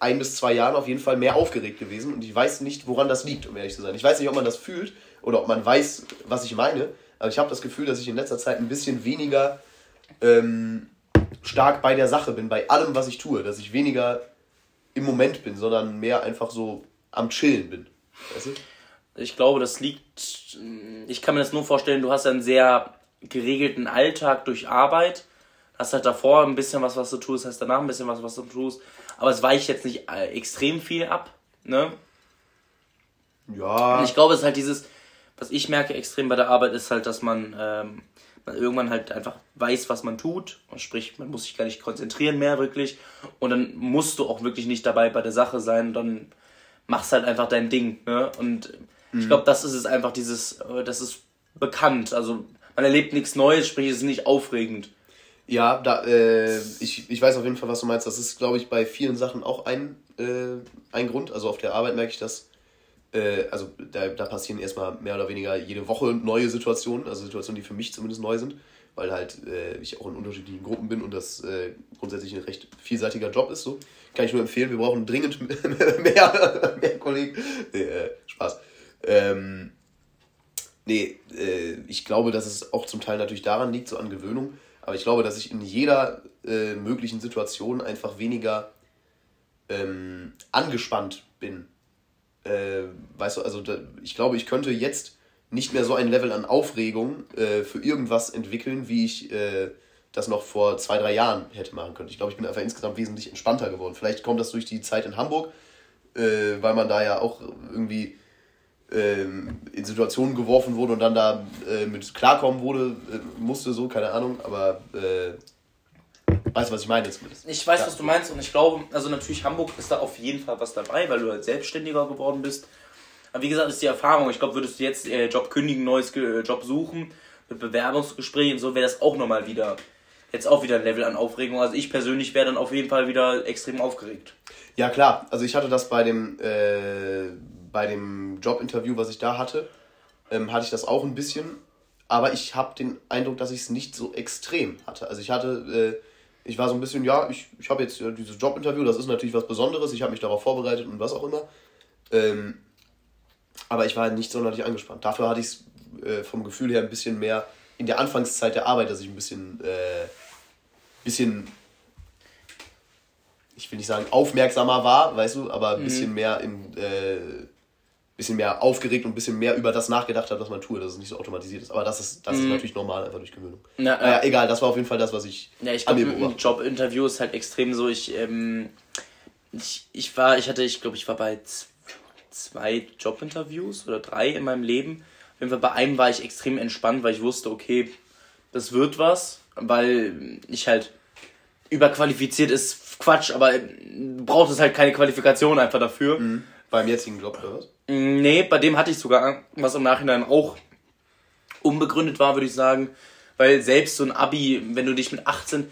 ein bis zwei Jahren auf jeden Fall mehr aufgeregt gewesen und ich weiß nicht, woran das liegt, um ehrlich zu sein. Ich weiß nicht, ob man das fühlt oder ob man weiß, was ich meine, aber ich habe das Gefühl, dass ich in letzter Zeit ein bisschen weniger ähm, stark bei der Sache bin, bei allem, was ich tue, dass ich weniger im Moment bin, sondern mehr einfach so am Chillen bin. Weißt du? Ich glaube, das liegt. Ich kann mir das nur vorstellen, du hast einen sehr geregelten Alltag durch Arbeit. Hast halt davor ein bisschen was, was du tust, hast danach ein bisschen was, was du tust. Aber es weicht jetzt nicht äh, extrem viel ab. Ne? Ja. Und ich glaube, es ist halt dieses, was ich merke extrem bei der Arbeit, ist halt, dass man, ähm, man irgendwann halt einfach weiß, was man tut. Und sprich, man muss sich gar nicht konzentrieren mehr wirklich. Und dann musst du auch wirklich nicht dabei bei der Sache sein. Dann machst halt einfach dein Ding. Ne? Und mhm. ich glaube, das ist es einfach, dieses, äh, das ist bekannt. Also man erlebt nichts Neues, sprich, es ist nicht aufregend. Ja, da, äh, ich, ich weiß auf jeden Fall, was du meinst. Das ist, glaube ich, bei vielen Sachen auch ein, äh, ein Grund. Also auf der Arbeit merke ich das. Äh, also da, da passieren erstmal mehr oder weniger jede Woche neue Situationen, also Situationen, die für mich zumindest neu sind, weil halt äh, ich auch in unterschiedlichen Gruppen bin und das äh, grundsätzlich ein recht vielseitiger Job ist. So. Kann ich nur empfehlen, wir brauchen dringend [laughs] mehr, mehr Kollegen. Nee, äh, Spaß. Ähm, nee, äh, ich glaube, dass es auch zum Teil natürlich daran liegt, so an Gewöhnung aber ich glaube, dass ich in jeder äh, möglichen Situation einfach weniger ähm, angespannt bin. Äh, weißt du, also da, ich glaube, ich könnte jetzt nicht mehr so ein Level an Aufregung äh, für irgendwas entwickeln, wie ich äh, das noch vor zwei, drei Jahren hätte machen können. Ich glaube, ich bin einfach insgesamt wesentlich entspannter geworden. Vielleicht kommt das durch die Zeit in Hamburg, äh, weil man da ja auch irgendwie ähm, in Situationen geworfen wurde und dann da äh, mit klarkommen wurde, äh, musste so, keine Ahnung, aber weißt du, was ich meine zumindest. Ich weiß, ja. was du meinst und ich glaube, also natürlich Hamburg ist da auf jeden Fall was dabei, weil du halt selbstständiger geworden bist. Aber wie gesagt, ist die Erfahrung. Ich glaube, würdest du jetzt äh, Job kündigen, neues Ge Job suchen, mit Bewerbungsgesprächen und so, wäre das auch nochmal wieder, jetzt auch wieder ein Level an Aufregung. Also ich persönlich wäre dann auf jeden Fall wieder extrem aufgeregt. Ja, klar. Also ich hatte das bei dem, äh, bei dem Jobinterview, was ich da hatte, ähm, hatte ich das auch ein bisschen. Aber ich habe den Eindruck, dass ich es nicht so extrem hatte. Also ich hatte, äh, ich war so ein bisschen, ja, ich, ich habe jetzt äh, dieses Jobinterview, das ist natürlich was Besonderes, ich habe mich darauf vorbereitet und was auch immer. Ähm, aber ich war nicht sonderlich angespannt. Dafür hatte ich es äh, vom Gefühl her ein bisschen mehr in der Anfangszeit der Arbeit, dass ich ein bisschen, äh, bisschen ich will nicht sagen aufmerksamer war, weißt du, aber ein mhm. bisschen mehr in, äh, bisschen mehr aufgeregt und ein bisschen mehr über das nachgedacht hat, was man tut, dass es nicht so automatisiert ist. Aber das ist, das mhm. ist natürlich normal, einfach durch Gewöhnung. Na, naja, äh, egal, das war auf jeden Fall das, was ich. Ja, ich glaube, ein Jobinterview ist halt extrem so. Ich, ähm, ich, ich war, ich hatte, ich glaube, ich war bei zwei Jobinterviews oder drei in meinem Leben. Auf jeden Fall bei einem war ich extrem entspannt, weil ich wusste, okay, das wird was, weil ich halt überqualifiziert ist Quatsch, aber braucht es halt keine Qualifikation einfach dafür. Mhm. Beim jetzigen Job oder was? Nee, bei dem hatte ich sogar, was im Nachhinein auch unbegründet war, würde ich sagen. Weil selbst so ein Abi, wenn du dich mit 18,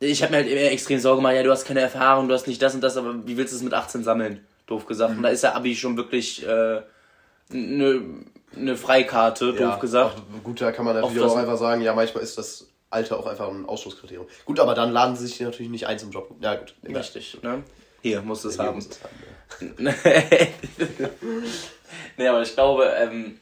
ich habe mir halt immer extrem Sorge gemacht, ja, du hast keine Erfahrung, du hast nicht das und das, aber wie willst du es mit 18 sammeln? Doof gesagt. Mhm. Und da ist der Abi schon wirklich eine äh, ne, ne Freikarte, doof ja, gesagt. Auch, gut, da kann man natürlich auch, auch einfach sagen, ja, manchmal ist das Alter auch einfach ein Ausschlusskriterium. Gut, aber dann laden sie sich natürlich nicht ein zum Job. Ja, gut. Richtig, ne? Hier, musst du es haben. Muss es haben ja. Nee, aber ich glaube, ähm,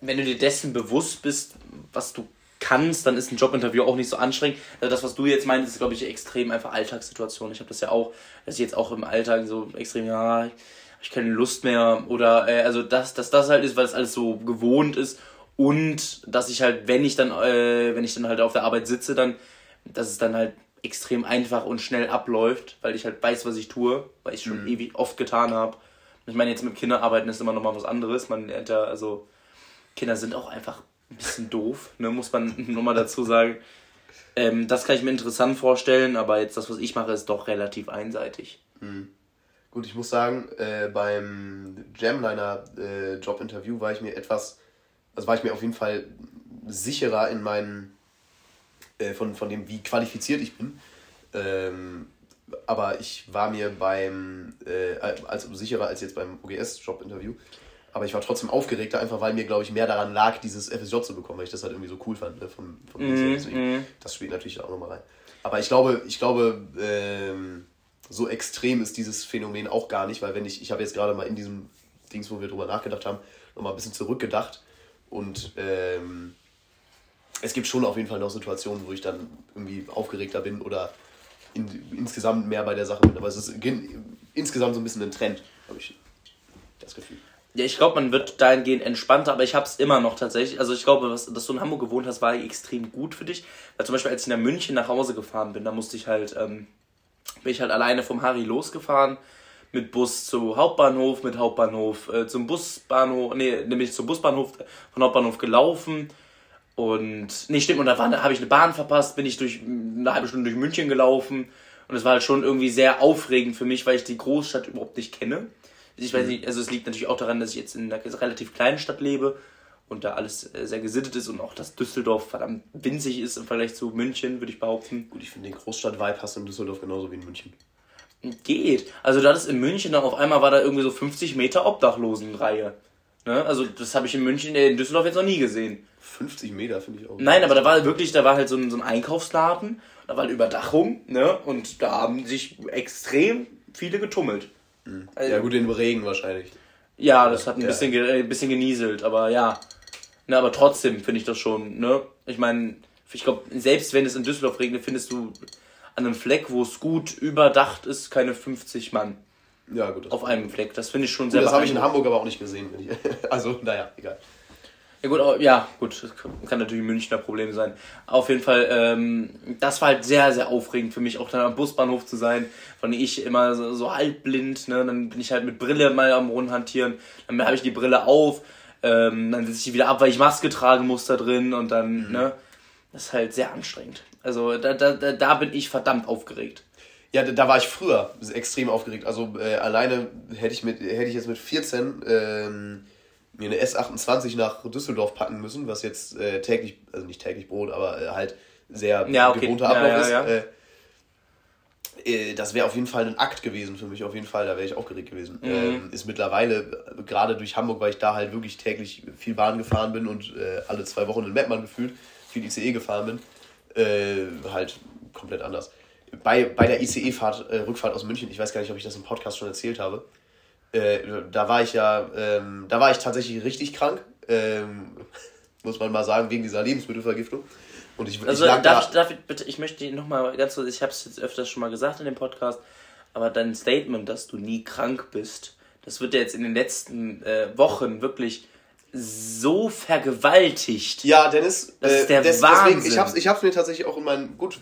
wenn du dir dessen bewusst bist, was du kannst, dann ist ein Jobinterview auch nicht so anstrengend. Also das, was du jetzt meinst, ist, glaube ich, extrem einfach Alltagssituation. Ich habe das ja auch, dass ich jetzt auch im Alltag so extrem, ja, ich habe keine Lust mehr oder, äh, also dass, dass das halt ist, weil es alles so gewohnt ist und dass ich halt, wenn ich dann, äh, wenn ich dann halt auf der Arbeit sitze, dann, dass es dann halt extrem einfach und schnell abläuft, weil ich halt weiß, was ich tue, weil ich schon mhm. ewig oft getan habe. Ich meine, jetzt mit Kindern arbeiten ist immer noch mal was anderes. Man lernt ja, also Kinder sind auch einfach ein bisschen doof, ne, muss man [laughs] nochmal dazu sagen. Ähm, das kann ich mir interessant vorstellen, aber jetzt das, was ich mache, ist doch relativ einseitig. Mhm. Gut, ich muss sagen, äh, beim Jamliner äh, Jobinterview war ich mir etwas, also war ich mir auf jeden Fall sicherer in meinen äh, von, von dem, wie qualifiziert ich bin. Ähm, aber ich war mir beim, äh, also sicherer als jetzt beim OGS-Job-Interview. Aber ich war trotzdem aufgeregter, einfach weil mir, glaube ich, mehr daran lag, dieses FSJ zu bekommen, weil ich das halt irgendwie so cool fand. Ne, vom, vom mm, Deswegen, Das spielt natürlich auch nochmal rein. Aber ich glaube, ich glaube, ähm, so extrem ist dieses Phänomen auch gar nicht, weil wenn ich, ich habe jetzt gerade mal in diesem Dings, wo wir drüber nachgedacht haben, nochmal ein bisschen zurückgedacht und ähm, es gibt schon auf jeden Fall noch Situationen, wo ich dann irgendwie aufgeregter bin oder in, insgesamt mehr bei der Sache bin. Aber es ist insgesamt so ein bisschen ein Trend, habe ich das Gefühl. Ja, ich glaube, man wird dahingehend entspannter, aber ich habe es immer noch tatsächlich. Also ich glaube, dass du in Hamburg gewohnt hast, war extrem gut für dich. Weil zum Beispiel, als ich nach München nach Hause gefahren bin, da musste ich halt, ähm, bin ich halt alleine vom Harry losgefahren mit Bus zu Hauptbahnhof, mit Hauptbahnhof äh, zum Busbahnhof, nee, nämlich zum Busbahnhof, von Hauptbahnhof gelaufen Und, nee, stimmt, und da habe ich eine Bahn verpasst, bin ich durch eine halbe Stunde durch München gelaufen. Und es war halt schon irgendwie sehr aufregend für mich, weil ich die Großstadt überhaupt nicht kenne. Ich weiß mhm. nicht, also es liegt natürlich auch daran, dass ich jetzt in einer relativ kleinen Stadt lebe und da alles äh, sehr gesittet ist und auch, dass Düsseldorf verdammt winzig ist im Vergleich zu München, würde ich behaupten. Gut, ich finde den Großstadt-Vibe hast du in Düsseldorf genauso wie in München. Geht. Also da ist in München dann auf einmal war da irgendwie so 50 Meter Obdachlosenreihe. Ne? Also das habe ich in München, äh, in Düsseldorf jetzt noch nie gesehen. 50 Meter finde ich auch. Nein, aber da war wirklich, da war halt so ein, so ein Einkaufsladen, da war eine Überdachung, ne? Und da haben sich extrem viele getummelt. Mhm. Also, ja gut, in Regen wahrscheinlich. Ja, das hat ein ja. bisschen, äh, bisschen genieselt, aber ja. Ne, aber trotzdem finde ich das schon, ne? Ich meine, ich glaube, selbst wenn es in Düsseldorf regnet, findest du an einem Fleck, wo es gut überdacht ist, keine 50 Mann. Ja, gut. Auf einem Fleck. Das finde ich schon sehr gut, Das habe ich in Hamburg aber auch nicht gesehen. [laughs] Also, naja, egal. Ja gut, ja, gut, das kann natürlich ein Münchner Problem sein. Auf jeden Fall, ähm, das war halt sehr, sehr aufregend für mich, auch dann am Busbahnhof zu sein, von ich immer so, so halbblind, ne, dann bin ich halt mit Brille mal am Rumhantieren, dann habe ich die Brille auf, ähm, dann sitze ich wieder ab, weil ich Maske tragen muss da drin und dann, mhm. ne, das ist halt sehr anstrengend. Also da, da, da bin ich verdammt aufgeregt. Ja, da, war ich früher extrem aufgeregt. Also äh, alleine hätte ich, mit, hätte ich jetzt mit 14 ähm, mir eine S28 nach Düsseldorf packen müssen, was jetzt äh, täglich, also nicht täglich Brot, aber äh, halt sehr ja, okay. gewohnter Ablauf ja, ja, ist. Äh, äh, das wäre auf jeden Fall ein Akt gewesen für mich, auf jeden Fall, da wäre ich aufgeregt gewesen. Mhm. Ähm, ist mittlerweile, äh, gerade durch Hamburg, weil ich da halt wirklich täglich viel Bahn gefahren bin und alle zwei Wochen in Mettmann gefühlt viel ICE gefahren bin, halt komplett anders. Bei, bei der ICE-Fahrt, Rückfahrt aus München, ich weiß gar nicht, ob ich das im Podcast schon erzählt habe, äh, da war ich ja, ähm, da war ich tatsächlich richtig krank, ähm, [laughs] muss man mal sagen, wegen dieser Lebensmittelvergiftung. Und ich, also, ich darf, da, ich, darf ich bitte, ich möchte nochmal ganz kurz, ich habe es jetzt öfters schon mal gesagt in dem Podcast, aber dein Statement, dass du nie krank bist, das wird ja jetzt in den letzten äh, Wochen wirklich so vergewaltigt. Ja, Dennis, das ist äh, der des, Wahnsinn. Deswegen, ich habe ich hab's mir tatsächlich auch in meinen, gut,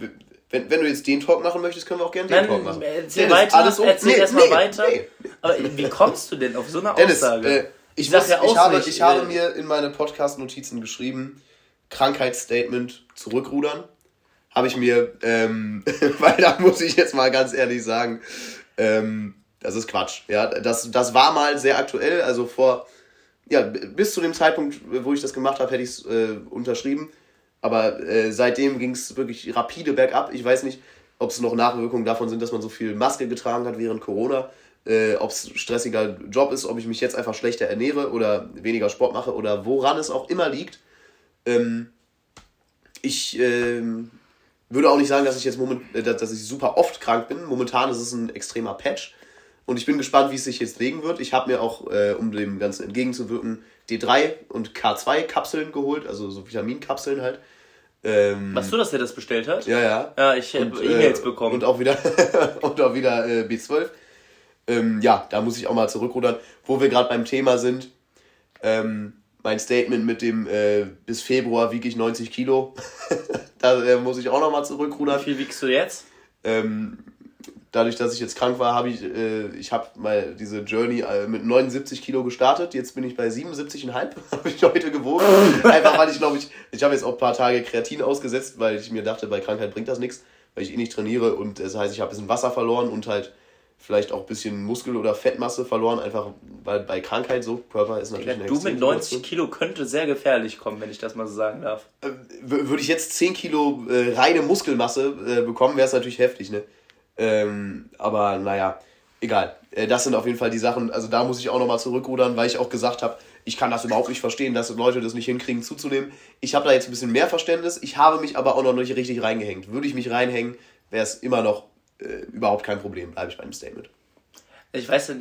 wenn, wenn du jetzt den Talk machen möchtest, können wir auch gerne den Nein, Talk machen. Erzähl Dennis, weiter, alles um, erzähl nee, erstmal nee, weiter. Nee. Aber wie kommst du denn auf so eine Dennis, Aussage? Äh, ich, muss, ja ich, habe, ich habe äh, mir in meine Podcast-Notizen geschrieben, Krankheitsstatement zurückrudern. Habe ich mir, ähm, [laughs] weil da muss ich jetzt mal ganz ehrlich sagen, ähm, das ist Quatsch. Ja, das, das war mal sehr aktuell, also vor, ja, bis zu dem Zeitpunkt, wo ich das gemacht habe, hätte ich es äh, unterschrieben. Aber äh, seitdem ging es wirklich rapide bergab. Ich weiß nicht, ob es noch Nachwirkungen davon sind, dass man so viel Maske getragen hat während Corona. Äh, ob es stressiger Job ist, ob ich mich jetzt einfach schlechter ernähre oder weniger Sport mache oder woran es auch immer liegt. Ähm, ich ähm, würde auch nicht sagen, dass ich jetzt moment, äh, dass ich super oft krank bin. Momentan ist es ein extremer Patch. Und ich bin gespannt, wie es sich jetzt legen wird. Ich habe mir auch, äh, um dem Ganzen entgegenzuwirken, D3 und K2-Kapseln geholt, also so Vitaminkapseln halt. Ähm, Was du, dass der das bestellt hat? Ja, ja. Ja, ich habe E-Mails äh, bekommen. Und auch wieder, [laughs] und auch wieder äh, B12. Ähm, ja, da muss ich auch mal zurückrudern. Wo wir gerade beim Thema sind, ähm, mein Statement mit dem äh, bis Februar wiege ich 90 Kilo. [laughs] da äh, muss ich auch nochmal zurückrudern. Wie viel wiegst du jetzt? Ähm, dadurch, dass ich jetzt krank war, habe ich, äh, ich habe mal diese Journey äh, mit 79 Kilo gestartet. Jetzt bin ich bei 77,5, [laughs] habe ich heute gewogen. [laughs] Einfach weil ich glaube ich, ich habe jetzt auch ein paar Tage Kreatin ausgesetzt, weil ich mir dachte, bei Krankheit bringt das nichts, weil ich eh nicht trainiere und das heißt, ich habe ein bisschen Wasser verloren und halt vielleicht auch ein bisschen Muskel- oder Fettmasse verloren, einfach weil bei Krankheit so, Körper ist natürlich ja, Du mit 90 Kilo könnte sehr gefährlich kommen, wenn ich das mal so sagen darf. Äh, würde ich jetzt 10 Kilo äh, reine Muskelmasse äh, bekommen, wäre es natürlich heftig, ne? Ähm, aber naja, egal. Äh, das sind auf jeden Fall die Sachen, also da muss ich auch nochmal zurückrudern, weil ich auch gesagt habe, ich kann das überhaupt nicht verstehen, dass Leute das nicht hinkriegen zuzunehmen. Ich habe da jetzt ein bisschen mehr Verständnis, ich habe mich aber auch noch nicht richtig reingehängt. Würde ich mich reinhängen, wäre es immer noch äh, überhaupt kein Problem, bleibe ich beim Statement. Ich weiß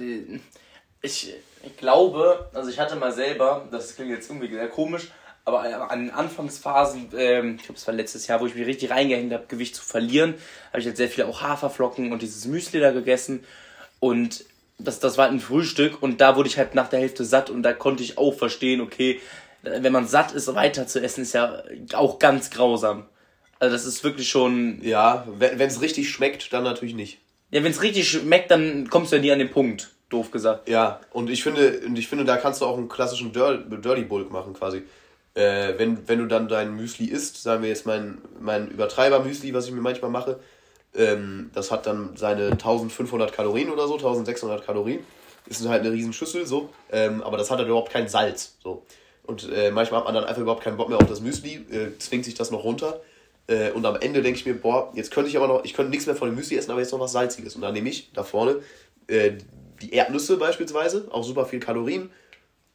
ich, ich glaube, also ich hatte mal selber, das klingt jetzt irgendwie sehr komisch, aber an den Anfangsphasen, ähm, ich glaube, es war letztes Jahr, wo ich mich richtig reingehängt habe, Gewicht zu verlieren, habe ich halt sehr viele auch Haferflocken und dieses Müsli da gegessen. Und das, das war ein Frühstück und da wurde ich halt nach der Hälfte satt und da konnte ich auch verstehen, okay, wenn man satt ist, weiter zu essen, ist ja auch ganz grausam. Also das ist wirklich schon. Ja, wenn es richtig schmeckt, dann natürlich nicht. Ja, wenn es richtig schmeckt, dann kommst du ja nie an den Punkt, doof gesagt. Ja, und ich finde, und ich finde, da kannst du auch einen klassischen Dirty Bulk machen quasi Äh, wenn, wenn du dann dein Müsli isst, sagen wir jetzt mein, mein Übertreiber-Müsli, was ich mir manchmal mache, ähm, das hat dann seine 1500 Kalorien oder so, 1600 Kalorien. Ist halt eine riesen Schüssel, so. Ähm, aber das hat halt überhaupt kein Salz, so. Und äh, manchmal hat man dann einfach überhaupt keinen Bock mehr auf das Müsli, äh, zwingt sich das noch runter. Äh, und am Ende denke ich mir, boah, jetzt könnte ich aber noch, ich könnte nichts mehr von dem Müsli essen, aber jetzt noch was Salziges. Und dann nehme ich da vorne äh, die Erdnüsse beispielsweise, auch super viel Kalorien,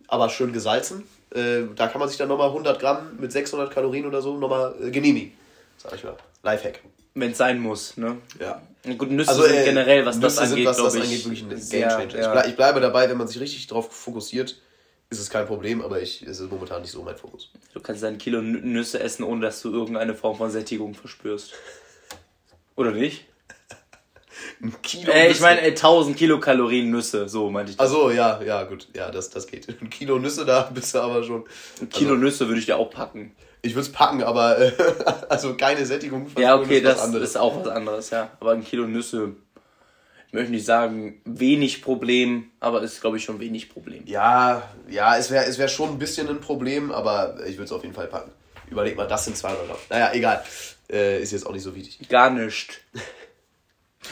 aber schön gesalzen. Äh, da kann man sich dann nochmal 100 Gramm mit 600 Kalorien oder so nochmal äh, genehmigen. Sag ich mal. Lifehack. Wenn es sein muss, ne? Ja. Gut, Nüsse also, sind generell, was Nüsse das angeht, was das angeht, wirklich ein Gamechanger. Ja, ja. Ich, bleibe dabei, wenn man sich richtig darauf fokussiert, ist es kein Problem, aber ich, es ist momentan nicht so mein Fokus. Du kannst ein Kilo Nüsse essen, ohne dass du irgendeine Form von Sättigung verspürst. Oder nicht? Ein Kilo äh, Ich meine, 1000 Kilokalorien Nüsse, so meinte ich das. Also ja, ja, gut. Ja, das, das geht. Ein Kilo Nüsse, da [laughs] bist du aber schon. Ein Kilo also, Nüsse würde ich dir auch packen. Ich würde es packen, aber äh, [laughs] also keine Sättigung. Ja, okay, das ist auch was anderes, ja. Aber ein Kilo Nüsse ich möchte nicht sagen, wenig Problem, aber ist, glaube ich, schon wenig Problem. Ja, ja, es wäre es wär schon ein bisschen ein Problem, aber ich würde es auf jeden Fall packen. Überleg mal, das sind 200 Gramm. Naja, egal. Äh, ist jetzt auch nicht so wichtig. Gar nicht. [laughs]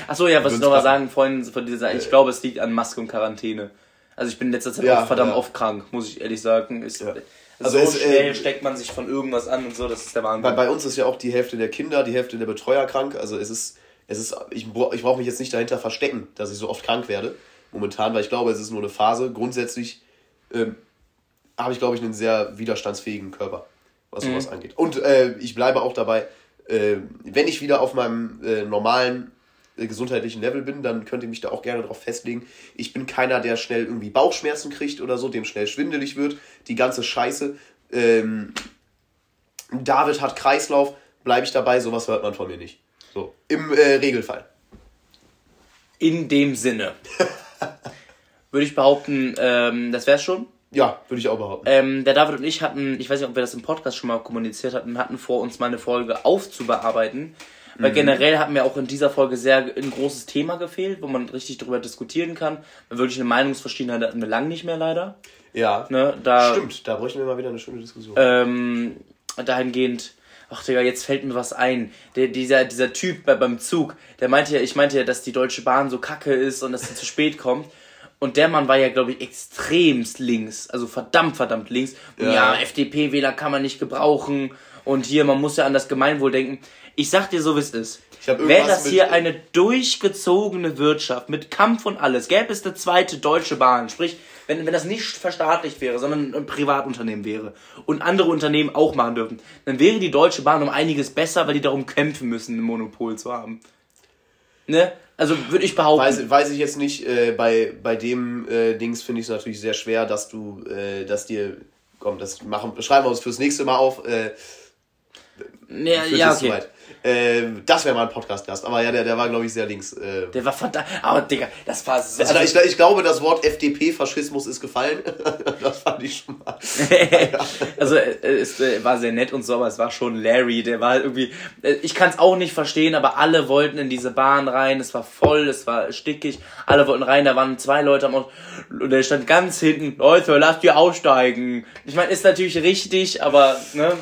Achso, ja, was ich noch mal sagen, Freunde von dieser, ich äh, glaube, es liegt an Maske und Quarantäne. Also ich bin in letzter Zeit ja, auch verdammt ja. oft krank, muss ich ehrlich sagen. Ist, ja. Also so es, schnell äh, steckt man sich von irgendwas an und so, das ist der Wahnsinn. Bei, bei uns ist ja auch die Hälfte der Kinder, die Hälfte der Betreuer krank. Also es ist es ist, ich, ich brauche mich jetzt nicht dahinter verstecken, dass ich so oft krank werde, momentan, weil ich glaube, es ist nur eine Phase. Grundsätzlich ähm, habe ich, glaube ich, einen sehr widerstandsfähigen Körper, was sowas mhm. angeht. Und äh, ich bleibe auch dabei, äh, wenn ich wieder auf meinem äh, normalen gesundheitlichen Level bin, dann könnt ihr mich da auch gerne darauf festlegen. Ich bin keiner, der schnell irgendwie Bauchschmerzen kriegt oder so, dem schnell schwindelig wird. Die ganze Scheiße. Ähm, David hat Kreislauf, bleibe ich dabei, sowas hört man von mir nicht. So, im äh, Regelfall. In dem Sinne. [laughs] würde ich behaupten, ähm, das wär's schon. Ja, würde ich auch behaupten. Ähm, der David und ich hatten, ich weiß nicht, ob wir das im Podcast schon mal kommuniziert hatten, hatten vor, uns mal eine Folge aufzubearbeiten. Weil mhm. generell hat mir auch in dieser Folge sehr ein großes Thema gefehlt, wo man richtig darüber diskutieren kann. Wirklich eine Meinungsverschiedenheit hatten wir lang nicht mehr leider. Ja. Ne, da, Stimmt, da bräuchten wir mal wieder eine schöne Diskussion. Ähm, dahingehend ach Digga, jetzt fällt mir was ein. Der, dieser, dieser Typ bei, beim Zug, der meinte ja, ich meinte ja, dass die Deutsche Bahn so kacke ist und dass sie zu spät kommt. Und der Mann war ja, glaube ich, extremst links. Also verdammt, verdammt links. Und ja, ja FDP-Wähler kann man nicht gebrauchen. Und hier, man muss ja an das Gemeinwohl denken. Ich sag dir so, wie es ist. Wäre das hier eine durchgezogene Wirtschaft mit Kampf und alles, gäbe es eine zweite deutsche Bahn, sprich, wenn, wenn das nicht verstaatlicht wäre, sondern ein Privatunternehmen wäre und andere Unternehmen auch machen dürfen, dann wäre die Deutsche Bahn um einiges besser, weil die darum kämpfen müssen, ein Monopol zu haben. Ne? Also würde ich behaupten. Weiß, weiß ich jetzt nicht, äh, bei, bei dem äh, Dings finde ich es natürlich sehr schwer, dass du, äh, dass dir, komm, das machen, schreiben wir uns fürs nächste Mal auf. Ja, ja okay. Äh, das wäre mal ein Podcast-Gast. Aber ja, der, der war, glaube ich, sehr links. Äh. Der war verdammt. Aber, Digga, das war so. Also, ich, ich glaube, das Wort FDP-Faschismus ist gefallen. [laughs] das fand ich schon mal. [laughs] also, äh, es äh, war sehr nett und so, aber es war schon Larry. Der war halt irgendwie. Äh, ich kann es auch nicht verstehen, aber alle wollten in diese Bahn rein. Es war voll, es war stickig. Alle wollten rein. Da waren zwei Leute am Ort. Und der stand ganz hinten. Leute, lasst ihr aussteigen. Ich meine, ist natürlich richtig, aber, ne?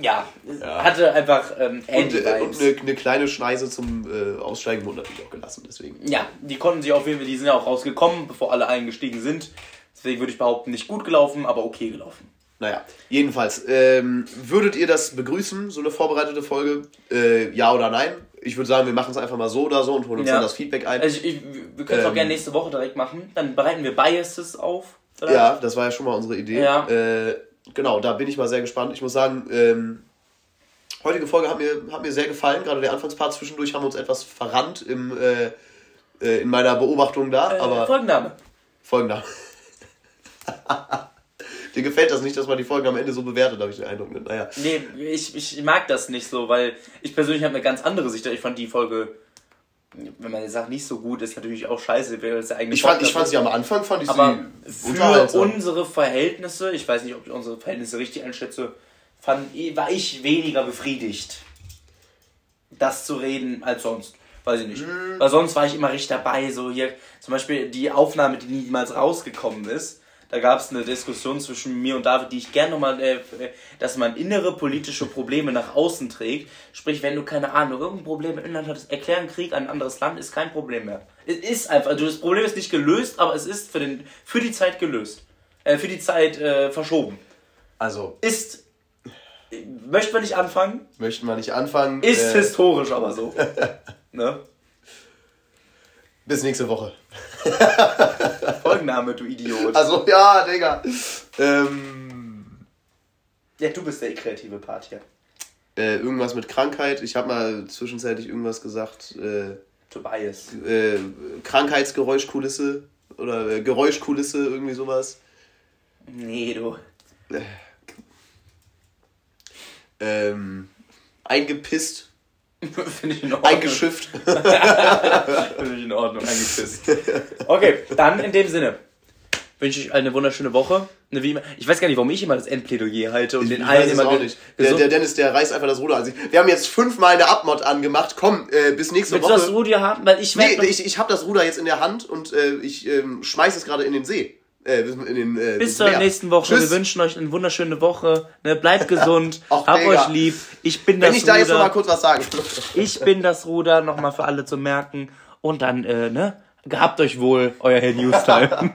Ja, ja. hatte einfach ähm, Andy Und, äh, und eine, eine, kleine Schneise zum äh, Aussteigen wurde natürlich auch gelassen, deswegen. Ja, die konnten sich auf jeden Fall, die sind ja auch rausgekommen, bevor alle eingestiegen sind. Deswegen würde ich behaupten, nicht gut gelaufen, aber okay gelaufen. Naja, jedenfalls, ähm, würdet ihr das begrüßen, so eine vorbereitete Folge? Äh, ja oder nein? Ich würde sagen, wir machen es einfach mal so oder so und holen uns ja. dann das Feedback ein. Also ich, ich, wir können es ähm, auch gerne nächste Woche direkt machen. Dann bereiten wir Biases auf. Vielleicht. Ja, das war ja schon mal unsere Idee. Ja. Äh, genau, da bin ich mal sehr gespannt. Ich muss sagen, ähm, heutige Folge hat mir, hat mir sehr gefallen. Gerade der Anfangspart zwischendurch haben wir uns etwas verrannt im, äh, äh, in meiner Beobachtung da. Äh, aber Folgenname. Folgenname. [laughs] Dir gefällt das nicht, dass man die Folgen am Ende so bewertet, habe ich den Eindruck. Naja. Nee, ich, ich mag das nicht so, weil ich persönlich habe eine ganz andere Sicht. Ich fand die Folge wenn man sagt, nicht so gut, ist natürlich auch scheiße. Wäre das eigentlich ich fand, ich fand sie am Anfang, fand ich aber sie für unsere Verhältnisse, ich weiß nicht, ob ich unsere Verhältnisse richtig einschätze, fand, war ich weniger befriedigt, das zu reden als sonst. Weiß ich nicht. Mhm. Weil sonst war ich immer richtig dabei, so hier, zum Beispiel die Aufnahme, die niemals rausgekommen ist, Da gab es eine Diskussion zwischen mir und David, die ich gerne nochmal, äh, dass man innere politische Probleme nach außen trägt. Sprich, wenn du keine Ahnung, irgendein Problem im Inland hattest, erklären Krieg an ein anderes Land ist kein Problem mehr. Es ist einfach, also das Problem ist nicht gelöst, aber es ist für, den, für die Zeit gelöst. Äh, für die Zeit äh, verschoben. Also. Ist. Möchten wir nicht anfangen? Möchten wir nicht anfangen. Ist äh, historisch aber so. [laughs] ne? Bis nächste Woche. [laughs] Folgenname, du Idiot. Also, ja, Digga. Ähm, ja, du bist der kreative Part hier. Äh, irgendwas mit Krankheit. Ich habe mal zwischenzeitlich irgendwas gesagt. Äh, Tobias. Äh, Krankheitsgeräuschkulisse. Oder äh, Geräuschkulisse, irgendwie sowas. Nee, du. Äh, ähm, eingepisst. [laughs] Finde ich in Ordnung. Eingeschifft. [laughs] Finde ich in Ordnung, eingepisst. Okay, dann in dem Sinne wünsche ich eine wunderschöne Woche. Ich weiß gar nicht, warum ich immer das Endplädoyer halte und ich, den allen immer auch nicht. Der, der, Dennis, der reißt einfach das Ruder an sich. Wir haben jetzt fünfmal eine Abmod angemacht. Komm, äh, bis nächste Willst Woche. Willst du das Ruder haben? Weil ich nee, ich, ich habe das Ruder jetzt in der Hand und äh, ich ähm, schmeiß es gerade in den See. Äh, in den, äh, Bis zur nächsten Woche. Tschüss. Wir wünschen euch eine wunderschöne Woche. Ne, bleibt [laughs] gesund. Ach, Habt euch lieb. Ich bin das Wenn ich da jetzt noch mal kurz was sagen. [laughs] ich bin das Ruder, nochmal für alle zu merken. Und dann, äh, ne, gehabt euch wohl, euer Herr Newstime. [laughs]